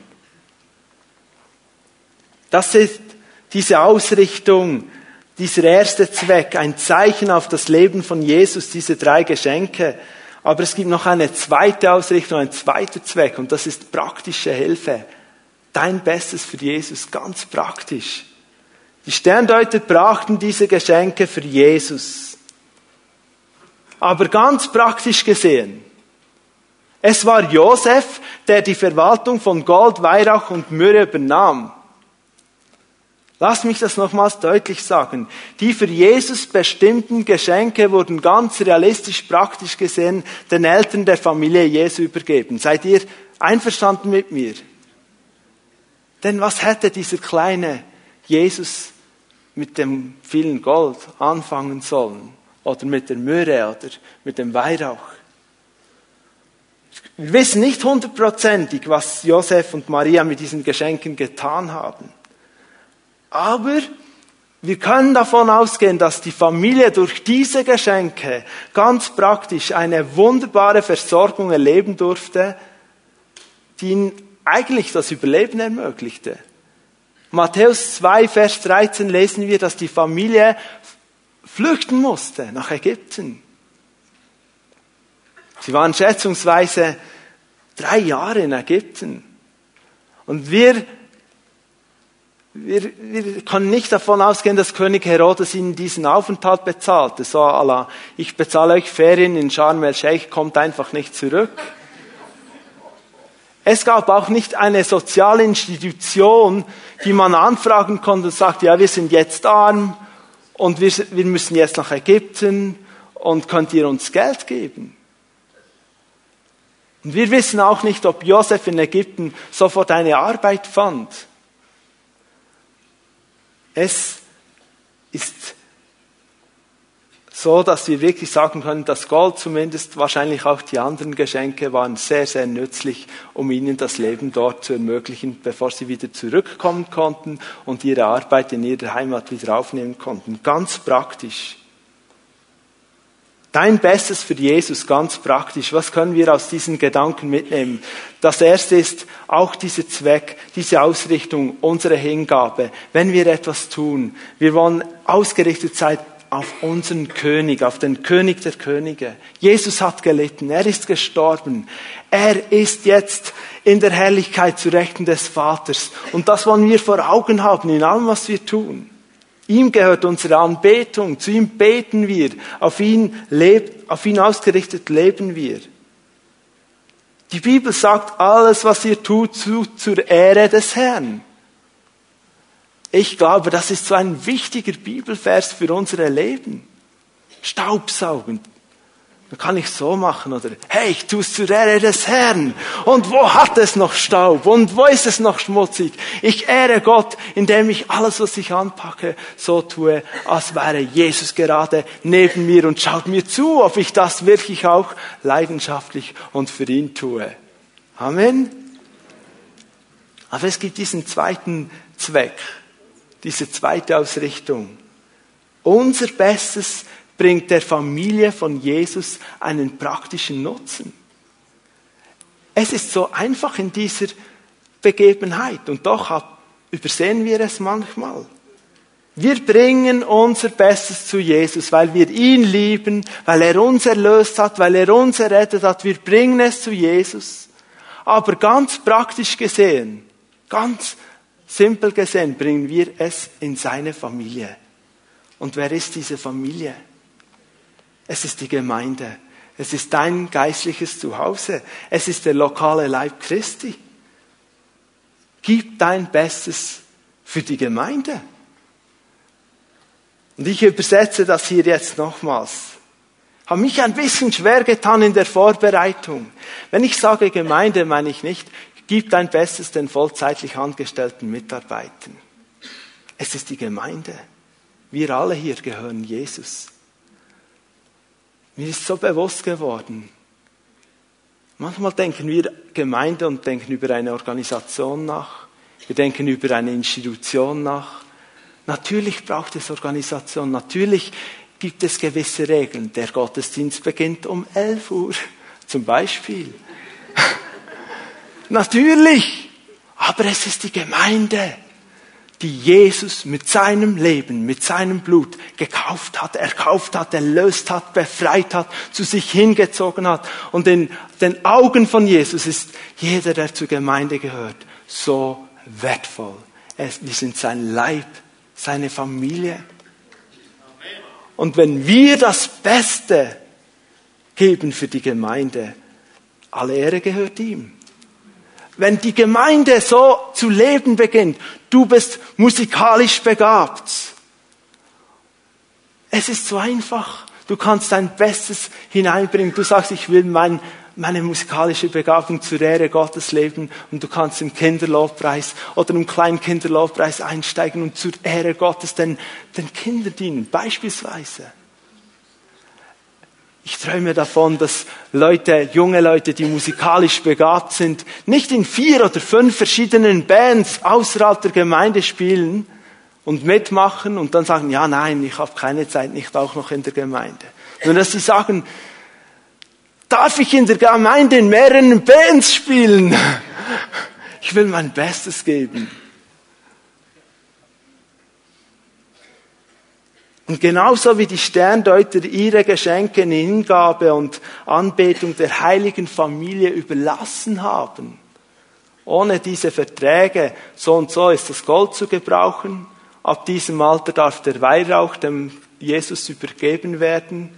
Das ist diese Ausrichtung dieser erste Zweck, ein Zeichen auf das Leben von Jesus, diese drei Geschenke. Aber es gibt noch eine zweite Ausrichtung, ein zweiter Zweck und das ist praktische Hilfe. Dein Bestes für Jesus, ganz praktisch. Die Sterndeuter brachten diese Geschenke für Jesus. Aber ganz praktisch gesehen, es war Josef, der die Verwaltung von Gold, Weihrauch und Myrrhe übernahm. Lass mich das nochmals deutlich sagen. Die für Jesus bestimmten Geschenke wurden ganz realistisch, praktisch gesehen den Eltern der Familie Jesu übergeben. Seid ihr einverstanden mit mir? Denn was hätte dieser kleine Jesus mit dem vielen Gold anfangen sollen? Oder mit der Myrrhe oder mit dem Weihrauch? Wir wissen nicht hundertprozentig, was Josef und Maria mit diesen Geschenken getan haben. Aber wir können davon ausgehen, dass die Familie durch diese Geschenke ganz praktisch eine wunderbare Versorgung erleben durfte, die ihnen eigentlich das Überleben ermöglichte. Matthäus 2, Vers 13 lesen wir, dass die Familie flüchten musste nach Ägypten. Sie waren schätzungsweise drei Jahre in Ägypten. Und wir wir, wir können nicht davon ausgehen, dass König Herodes ihnen diesen Aufenthalt bezahlte. So Allah, ich bezahle euch Ferien in Sharm el-Sheikh, kommt einfach nicht zurück. Es gab auch nicht eine soziale Institution, die man anfragen konnte und sagt, ja, wir sind jetzt arm und wir, wir müssen jetzt nach Ägypten und könnt ihr uns Geld geben? Und wir wissen auch nicht, ob Josef in Ägypten sofort eine Arbeit fand. Es ist so, dass wir wirklich sagen können, das Gold zumindest, wahrscheinlich auch die anderen Geschenke waren sehr, sehr nützlich, um ihnen das Leben dort zu ermöglichen, bevor sie wieder zurückkommen konnten und ihre Arbeit in ihrer Heimat wieder aufnehmen konnten. Ganz praktisch. Dein Bestes für Jesus, ganz praktisch. Was können wir aus diesen Gedanken mitnehmen? Das erste ist auch dieser Zweck, diese Ausrichtung, unsere Hingabe. Wenn wir etwas tun, wir wollen ausgerichtet sein auf unseren König, auf den König der Könige. Jesus hat gelitten, er ist gestorben, er ist jetzt in der Herrlichkeit zu Rechten des Vaters. Und das wollen wir vor Augen haben in allem, was wir tun. Ihm gehört unsere Anbetung, zu ihm beten wir, auf ihn, lebt, auf ihn ausgerichtet leben wir. Die Bibel sagt, alles, was ihr tut, zu, zur Ehre des Herrn. Ich glaube, das ist so ein wichtiger Bibelvers für unsere Leben. Staubsaugen, dann kann ich so machen oder hey, ich tue es zur Ehre des Herrn. Und wo hat es noch Staub? Und wo ist es noch schmutzig? Ich ehre Gott, indem ich alles, was ich anpacke, so tue, als wäre Jesus gerade neben mir und schaut mir zu, ob ich das wirklich auch leidenschaftlich und für ihn tue. Amen. Aber es gibt diesen zweiten Zweck, diese zweite Ausrichtung. Unser Bestes bringt der Familie von Jesus einen praktischen Nutzen. Es ist so einfach in dieser Begebenheit und doch übersehen wir es manchmal. Wir bringen unser Bestes zu Jesus, weil wir ihn lieben, weil er uns erlöst hat, weil er uns errettet hat. Wir bringen es zu Jesus. Aber ganz praktisch gesehen, ganz simpel gesehen, bringen wir es in seine Familie. Und wer ist diese Familie? Es ist die Gemeinde. Es ist dein geistliches Zuhause. Es ist der lokale Leib Christi. Gib dein Bestes für die Gemeinde. Und ich übersetze das hier jetzt nochmals. Habe mich ein bisschen schwer getan in der Vorbereitung. Wenn ich sage Gemeinde, meine ich nicht, gib dein Bestes den vollzeitlich angestellten Mitarbeitern. Es ist die Gemeinde. Wir alle hier gehören Jesus. Mir ist so bewusst geworden. Manchmal denken wir Gemeinde und denken über eine Organisation nach. Wir denken über eine Institution nach. Natürlich braucht es Organisation. Natürlich gibt es gewisse Regeln. Der Gottesdienst beginnt um 11 Uhr, zum Beispiel. Natürlich. Aber es ist die Gemeinde die Jesus mit seinem Leben, mit seinem Blut gekauft hat, erkauft hat, erlöst hat, befreit hat, zu sich hingezogen hat. Und in den Augen von Jesus ist jeder, der zur Gemeinde gehört, so wertvoll. Wir sind sein Leib, seine Familie. Und wenn wir das Beste geben für die Gemeinde, alle Ehre gehört ihm. Wenn die Gemeinde so zu leben beginnt, du bist musikalisch begabt. Es ist so einfach. Du kannst dein Bestes hineinbringen. Du sagst, ich will mein, meine musikalische Begabung zur Ehre Gottes leben und du kannst im Kinderlobpreis oder im kleinen Kinderlobpreis einsteigen und zur Ehre Gottes den, den Kindern dienen, beispielsweise. Ich träume davon, dass Leute, junge Leute, die musikalisch begabt sind, nicht in vier oder fünf verschiedenen Bands außerhalb der Gemeinde spielen und mitmachen und dann sagen, ja, nein, ich habe keine Zeit, nicht auch noch in der Gemeinde. Sondern dass sie sagen, darf ich in der Gemeinde in mehreren Bands spielen? Ich will mein Bestes geben. Und genauso wie die Sterndeuter ihre Geschenke in Hingabe und Anbetung der heiligen Familie überlassen haben, ohne diese Verträge, so und so ist das Gold zu gebrauchen, ab diesem Alter darf der Weihrauch dem Jesus übergeben werden.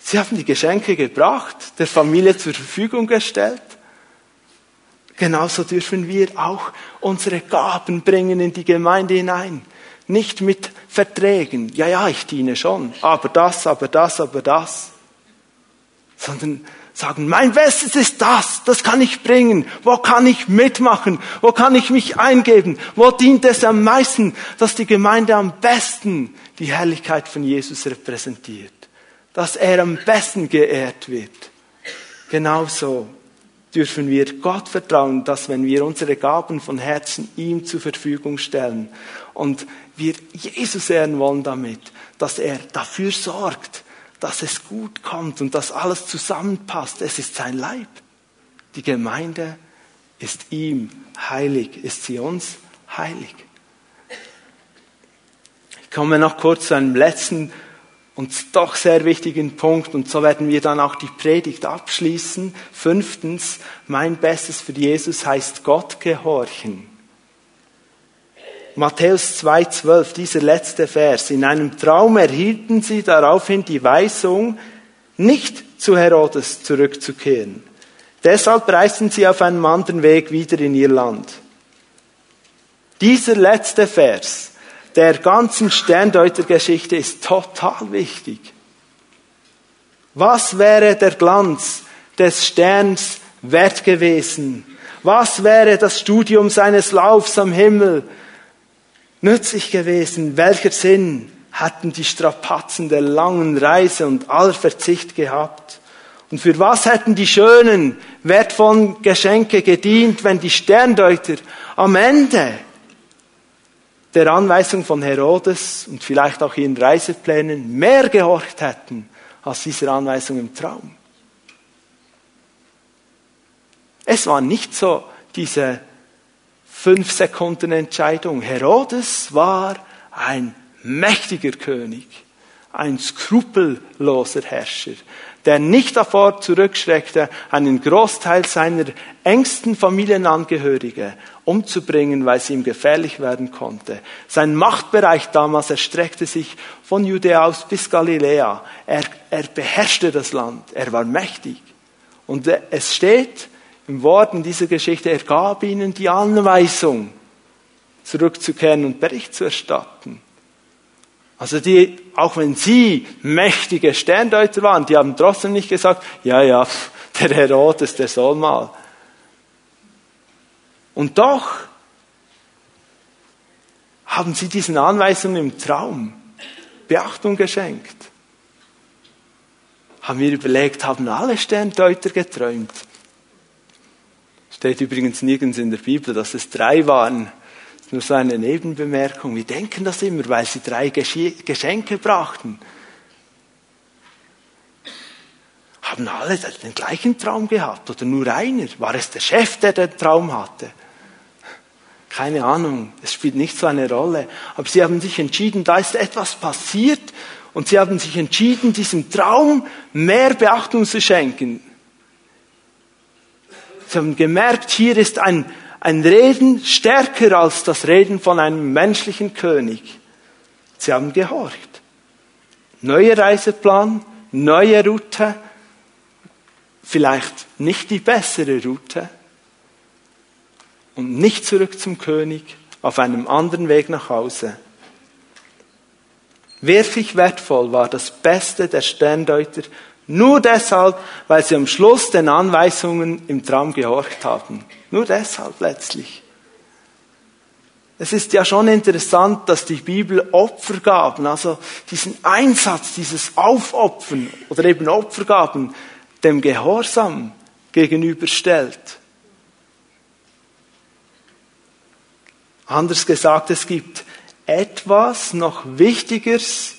Sie haben die Geschenke gebracht, der Familie zur Verfügung gestellt. Genauso dürfen wir auch unsere Gaben bringen in die Gemeinde hinein. Nicht mit Verträgen. Ja, ja, ich diene schon. Aber das, aber das, aber das. Sondern sagen, mein Bestes ist das, das kann ich bringen. Wo kann ich mitmachen? Wo kann ich mich eingeben? Wo dient es am meisten, dass die Gemeinde am besten die Herrlichkeit von Jesus repräsentiert? Dass er am besten geehrt wird. Genauso dürfen wir Gott vertrauen, dass wenn wir unsere Gaben von Herzen ihm zur Verfügung stellen und wir Jesus ehren wollen damit, dass er dafür sorgt, dass es gut kommt und dass alles zusammenpasst. Es ist sein Leib. Die Gemeinde ist ihm heilig, ist sie uns heilig. Ich komme noch kurz zu einem letzten und doch sehr wichtigen Punkt und so werden wir dann auch die Predigt abschließen. Fünftens, mein Bestes für Jesus heißt Gott gehorchen. Matthäus 2,12, dieser letzte Vers. In einem Traum erhielten sie daraufhin die Weisung, nicht zu Herodes zurückzukehren. Deshalb reisten sie auf einem anderen Weg wieder in ihr Land. Dieser letzte Vers der ganzen Sterndeutergeschichte ist total wichtig. Was wäre der Glanz des Sterns wert gewesen? Was wäre das Studium seines Laufs am Himmel nützlich gewesen? Welcher Sinn hatten die Strapazen der langen Reise und aller Verzicht gehabt? Und für was hätten die schönen, wertvollen Geschenke gedient, wenn die Sterndeuter am Ende der Anweisung von Herodes und vielleicht auch ihren Reiseplänen mehr gehorcht hätten als dieser Anweisung im Traum. Es war nicht so diese fünf Sekunden Entscheidung. Herodes war ein mächtiger König, ein skrupelloser Herrscher der nicht davor zurückschreckte, einen Großteil seiner engsten Familienangehörige umzubringen, weil sie ihm gefährlich werden konnte. Sein Machtbereich damals erstreckte sich von Judäa aus bis Galiläa. Er, er beherrschte das Land, er war mächtig. Und es steht im Wort in dieser Geschichte, er gab ihnen die Anweisung, zurückzukehren und Bericht zu erstatten. Also die, auch wenn sie mächtige Sterndeuter waren, die haben trotzdem nicht gesagt, ja, ja, der Herodes, der soll mal. Und doch haben sie diesen Anweisungen im Traum Beachtung geschenkt. Haben wir überlegt, haben alle Sterndeuter geträumt? Steht übrigens nirgends in der Bibel, dass es drei waren. Nur so eine Nebenbemerkung. Wir denken das immer, weil sie drei Geschenke brachten. Haben alle den gleichen Traum gehabt oder nur einer? War es der Chef, der den Traum hatte? Keine Ahnung, es spielt nicht so eine Rolle. Aber sie haben sich entschieden, da ist etwas passiert und sie haben sich entschieden, diesem Traum mehr Beachtung zu schenken. Sie haben gemerkt, hier ist ein, ein Reden stärker als das Reden von einem menschlichen König. Sie haben gehorcht. Neuer Reiseplan, neue Route, vielleicht nicht die bessere Route und nicht zurück zum König, auf einem anderen Weg nach Hause. Wirklich wertvoll war das Beste der Sterndeuter nur deshalb, weil sie am Schluss den Anweisungen im Traum gehorcht haben. Nur deshalb letztlich. Es ist ja schon interessant, dass die Bibel Opfergaben, also diesen Einsatz, dieses Aufopfern oder eben Opfergaben dem Gehorsam gegenüberstellt. Anders gesagt, es gibt etwas noch Wichtigeres,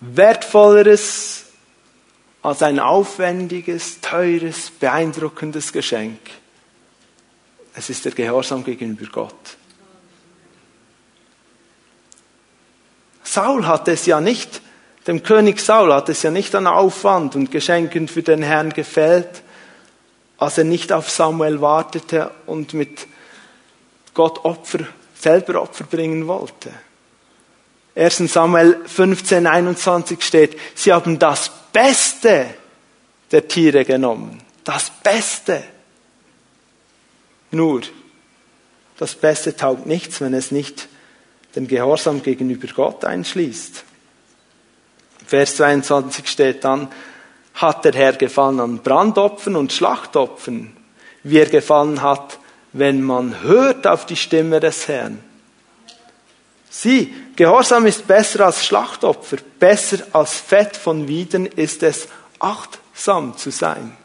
Wertvolleres als ein aufwendiges, teures, beeindruckendes Geschenk. Es ist der Gehorsam gegenüber Gott. Saul hat es ja nicht, dem König Saul hat es ja nicht an Aufwand und Geschenken für den Herrn gefällt, als er nicht auf Samuel wartete und mit Gott Opfer, selber Opfer bringen wollte. 1. Samuel 15, 21 steht, sie haben das Beste der Tiere genommen. Das Beste. Nur, das Beste taugt nichts, wenn es nicht den Gehorsam gegenüber Gott einschließt. Vers 22 steht dann, hat der Herr gefallen an Brandopfern und Schlachtopfern, wie er gefallen hat, wenn man hört auf die Stimme des Herrn. Sieh, Gehorsam ist besser als Schlachtopfer, besser als Fett von Wieden ist es, achtsam zu sein.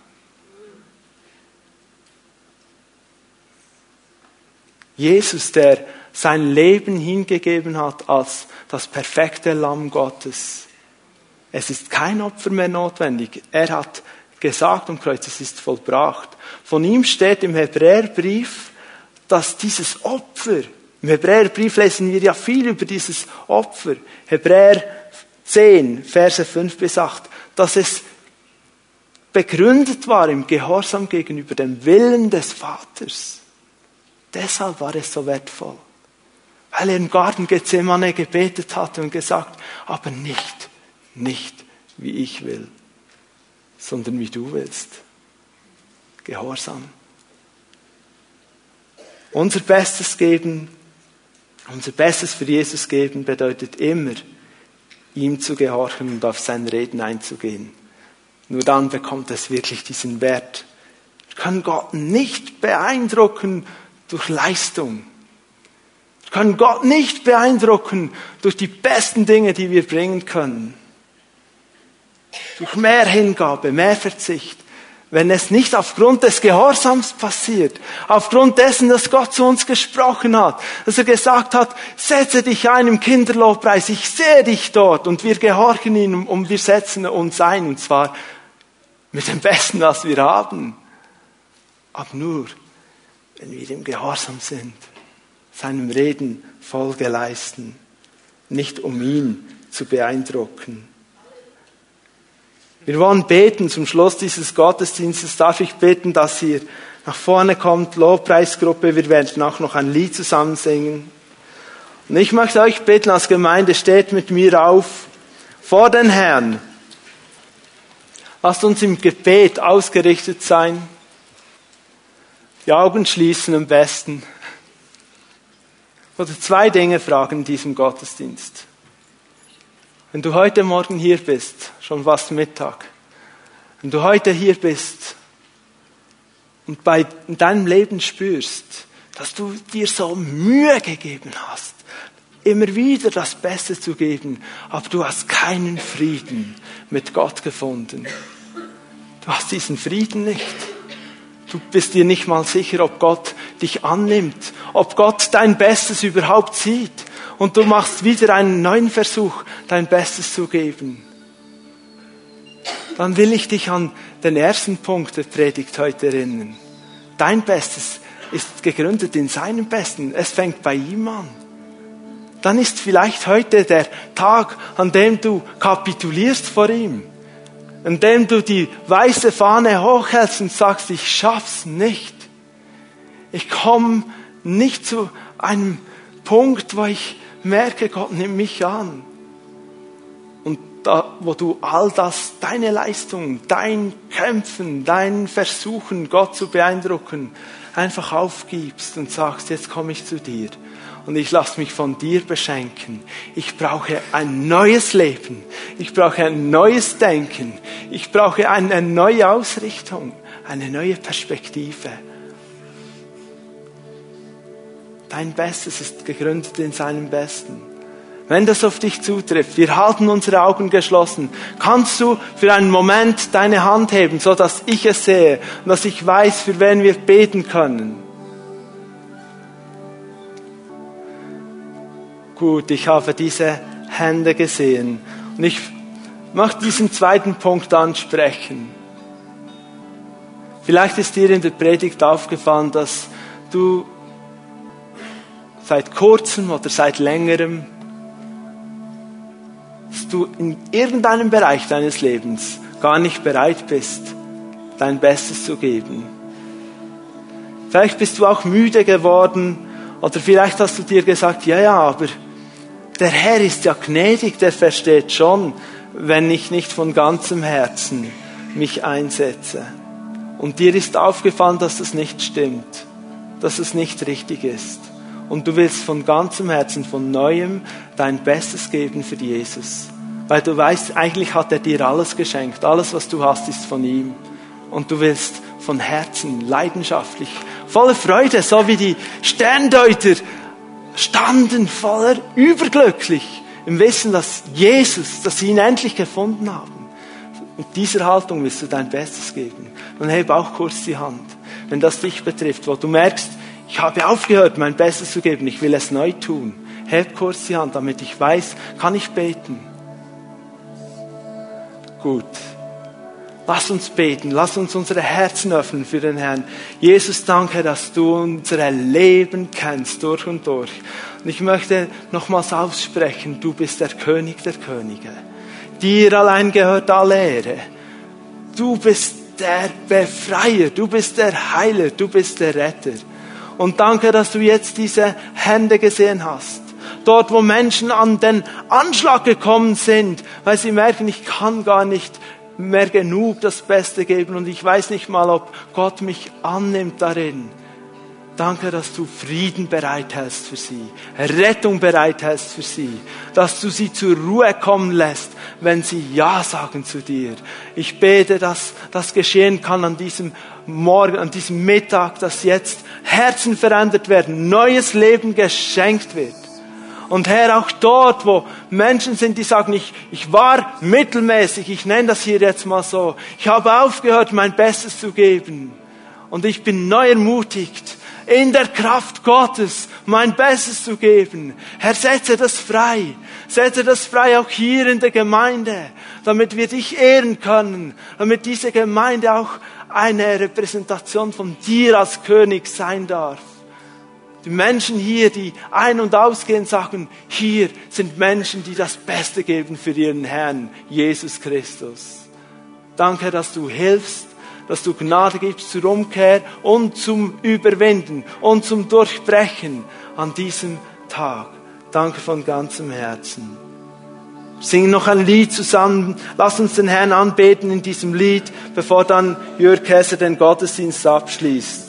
Jesus, der sein Leben hingegeben hat als das perfekte Lamm Gottes. Es ist kein Opfer mehr notwendig. Er hat gesagt am Kreuz, es ist vollbracht. Von ihm steht im Hebräerbrief, dass dieses Opfer im Hebräerbrief lesen wir ja viel über dieses Opfer. Hebräer 10, Verse 5 bis 8, dass es begründet war im Gehorsam gegenüber dem Willen des Vaters. Deshalb war es so wertvoll. Weil er im Garten Gethsemane gebetet hatte und gesagt, aber nicht, nicht wie ich will, sondern wie du willst. Gehorsam. Unser Bestes geben unser Bestes für Jesus geben bedeutet immer, ihm zu gehorchen und auf sein Reden einzugehen. Nur dann bekommt es wirklich diesen Wert. Wir können Gott nicht beeindrucken durch Leistung. Wir können Gott nicht beeindrucken durch die besten Dinge, die wir bringen können. Durch mehr Hingabe, mehr Verzicht wenn es nicht aufgrund des Gehorsams passiert, aufgrund dessen, dass Gott zu uns gesprochen hat, dass er gesagt hat, setze dich ein im Kinderlobpreis, ich sehe dich dort und wir gehorchen ihm und wir setzen uns ein und zwar mit dem Besten, was wir haben. Aber nur, wenn wir im Gehorsam sind, seinem Reden Folge leisten, nicht um ihn zu beeindrucken. Wir wollen beten zum Schluss dieses Gottesdienstes. Darf ich beten, dass ihr nach vorne kommt, Lobpreisgruppe. Wir werden auch noch ein Lied zusammen singen. Und ich möchte euch beten als Gemeinde, steht mit mir auf vor den Herrn. Lasst uns im Gebet ausgerichtet sein. Die Augen schließen am besten. Oder zwei Dinge fragen in diesem Gottesdienst. Wenn du heute Morgen hier bist, schon fast Mittag, wenn du heute hier bist und bei deinem Leben spürst, dass du dir so Mühe gegeben hast, immer wieder das Beste zu geben, aber du hast keinen Frieden mit Gott gefunden. Du hast diesen Frieden nicht. Du bist dir nicht mal sicher, ob Gott dich annimmt, ob Gott dein Bestes überhaupt sieht und du machst wieder einen neuen Versuch, dein Bestes zu geben, dann will ich dich an den ersten Punkt der Predigt heute erinnern. Dein Bestes ist gegründet in seinem Besten. Es fängt bei ihm an. Dann ist vielleicht heute der Tag, an dem du kapitulierst vor ihm, an dem du die weiße Fahne hochhältst und sagst, ich schaff's nicht. Ich komme nicht zu einem Punkt, wo ich merke, Gott nimmt mich an. Und da, wo du all das, deine Leistung, dein Kämpfen, dein Versuchen, Gott zu beeindrucken, einfach aufgibst und sagst, jetzt komme ich zu dir und ich lasse mich von dir beschenken. Ich brauche ein neues Leben. Ich brauche ein neues Denken. Ich brauche eine neue Ausrichtung, eine neue Perspektive. Dein Bestes ist gegründet in seinem Besten. Wenn das auf dich zutrifft, wir halten unsere Augen geschlossen, kannst du für einen Moment deine Hand heben, so dass ich es sehe und dass ich weiß, für wen wir beten können. Gut, ich habe diese Hände gesehen und ich möchte diesen zweiten Punkt ansprechen. Vielleicht ist dir in der Predigt aufgefallen, dass du seit kurzem oder seit längerem dass du in irgendeinem Bereich deines Lebens gar nicht bereit bist, dein Bestes zu geben. Vielleicht bist du auch müde geworden oder vielleicht hast du dir gesagt, ja, ja, aber der Herr ist ja gnädig, der versteht schon, wenn ich nicht von ganzem Herzen mich einsetze. Und dir ist aufgefallen, dass das nicht stimmt, dass es nicht richtig ist und du willst von ganzem Herzen, von neuem dein Bestes geben für Jesus. Weil du weißt, eigentlich hat er dir alles geschenkt. Alles, was du hast, ist von ihm. Und du willst von Herzen, leidenschaftlich, voller Freude, so wie die Sterndeuter standen, voller überglücklich im Wissen, dass Jesus, dass sie ihn endlich gefunden haben. Mit dieser Haltung willst du dein Bestes geben. Dann heb auch kurz die Hand, wenn das dich betrifft, wo du merkst, ich habe aufgehört, mein Bestes zu geben. Ich will es neu tun. Heb kurz die Hand, damit ich weiß, kann ich beten. Gut. Lass uns beten, lass uns unsere Herzen öffnen für den Herrn. Jesus, danke, dass du unser Leben kennst durch und durch. Und ich möchte nochmals aussprechen, du bist der König der Könige. Dir allein gehört alle Ehre. Du bist der Befreier, du bist der Heiler, du bist der Retter. Und danke, dass du jetzt diese Hände gesehen hast. Dort, wo Menschen an den Anschlag gekommen sind, weil sie merken, ich kann gar nicht mehr genug das Beste geben und ich weiß nicht mal, ob Gott mich annimmt darin. Danke, dass du Frieden bereithältst für sie, Rettung bereithältst für sie, dass du sie zur Ruhe kommen lässt, wenn sie Ja sagen zu dir. Ich bete, dass das geschehen kann an diesem Morgen, an diesem Mittag, dass jetzt Herzen verändert werden, neues Leben geschenkt wird. Und Herr, auch dort, wo Menschen sind, die sagen, ich, ich war mittelmäßig, ich nenne das hier jetzt mal so, ich habe aufgehört, mein Bestes zu geben. Und ich bin neu ermutigt, in der Kraft Gottes mein Bestes zu geben. Herr, setze das frei. Setze das frei auch hier in der Gemeinde, damit wir dich ehren können, damit diese Gemeinde auch eine Repräsentation von dir als König sein darf. Die Menschen hier, die ein- und ausgehen, sagen, hier sind Menschen, die das Beste geben für ihren Herrn, Jesus Christus. Danke, dass du hilfst, dass du Gnade gibst zur Umkehr und zum Überwinden und zum Durchbrechen an diesem Tag. Danke von ganzem Herzen. Singen noch ein Lied zusammen. Lass uns den Herrn anbeten in diesem Lied, bevor dann Jörg Hesser den Gottesdienst abschließt.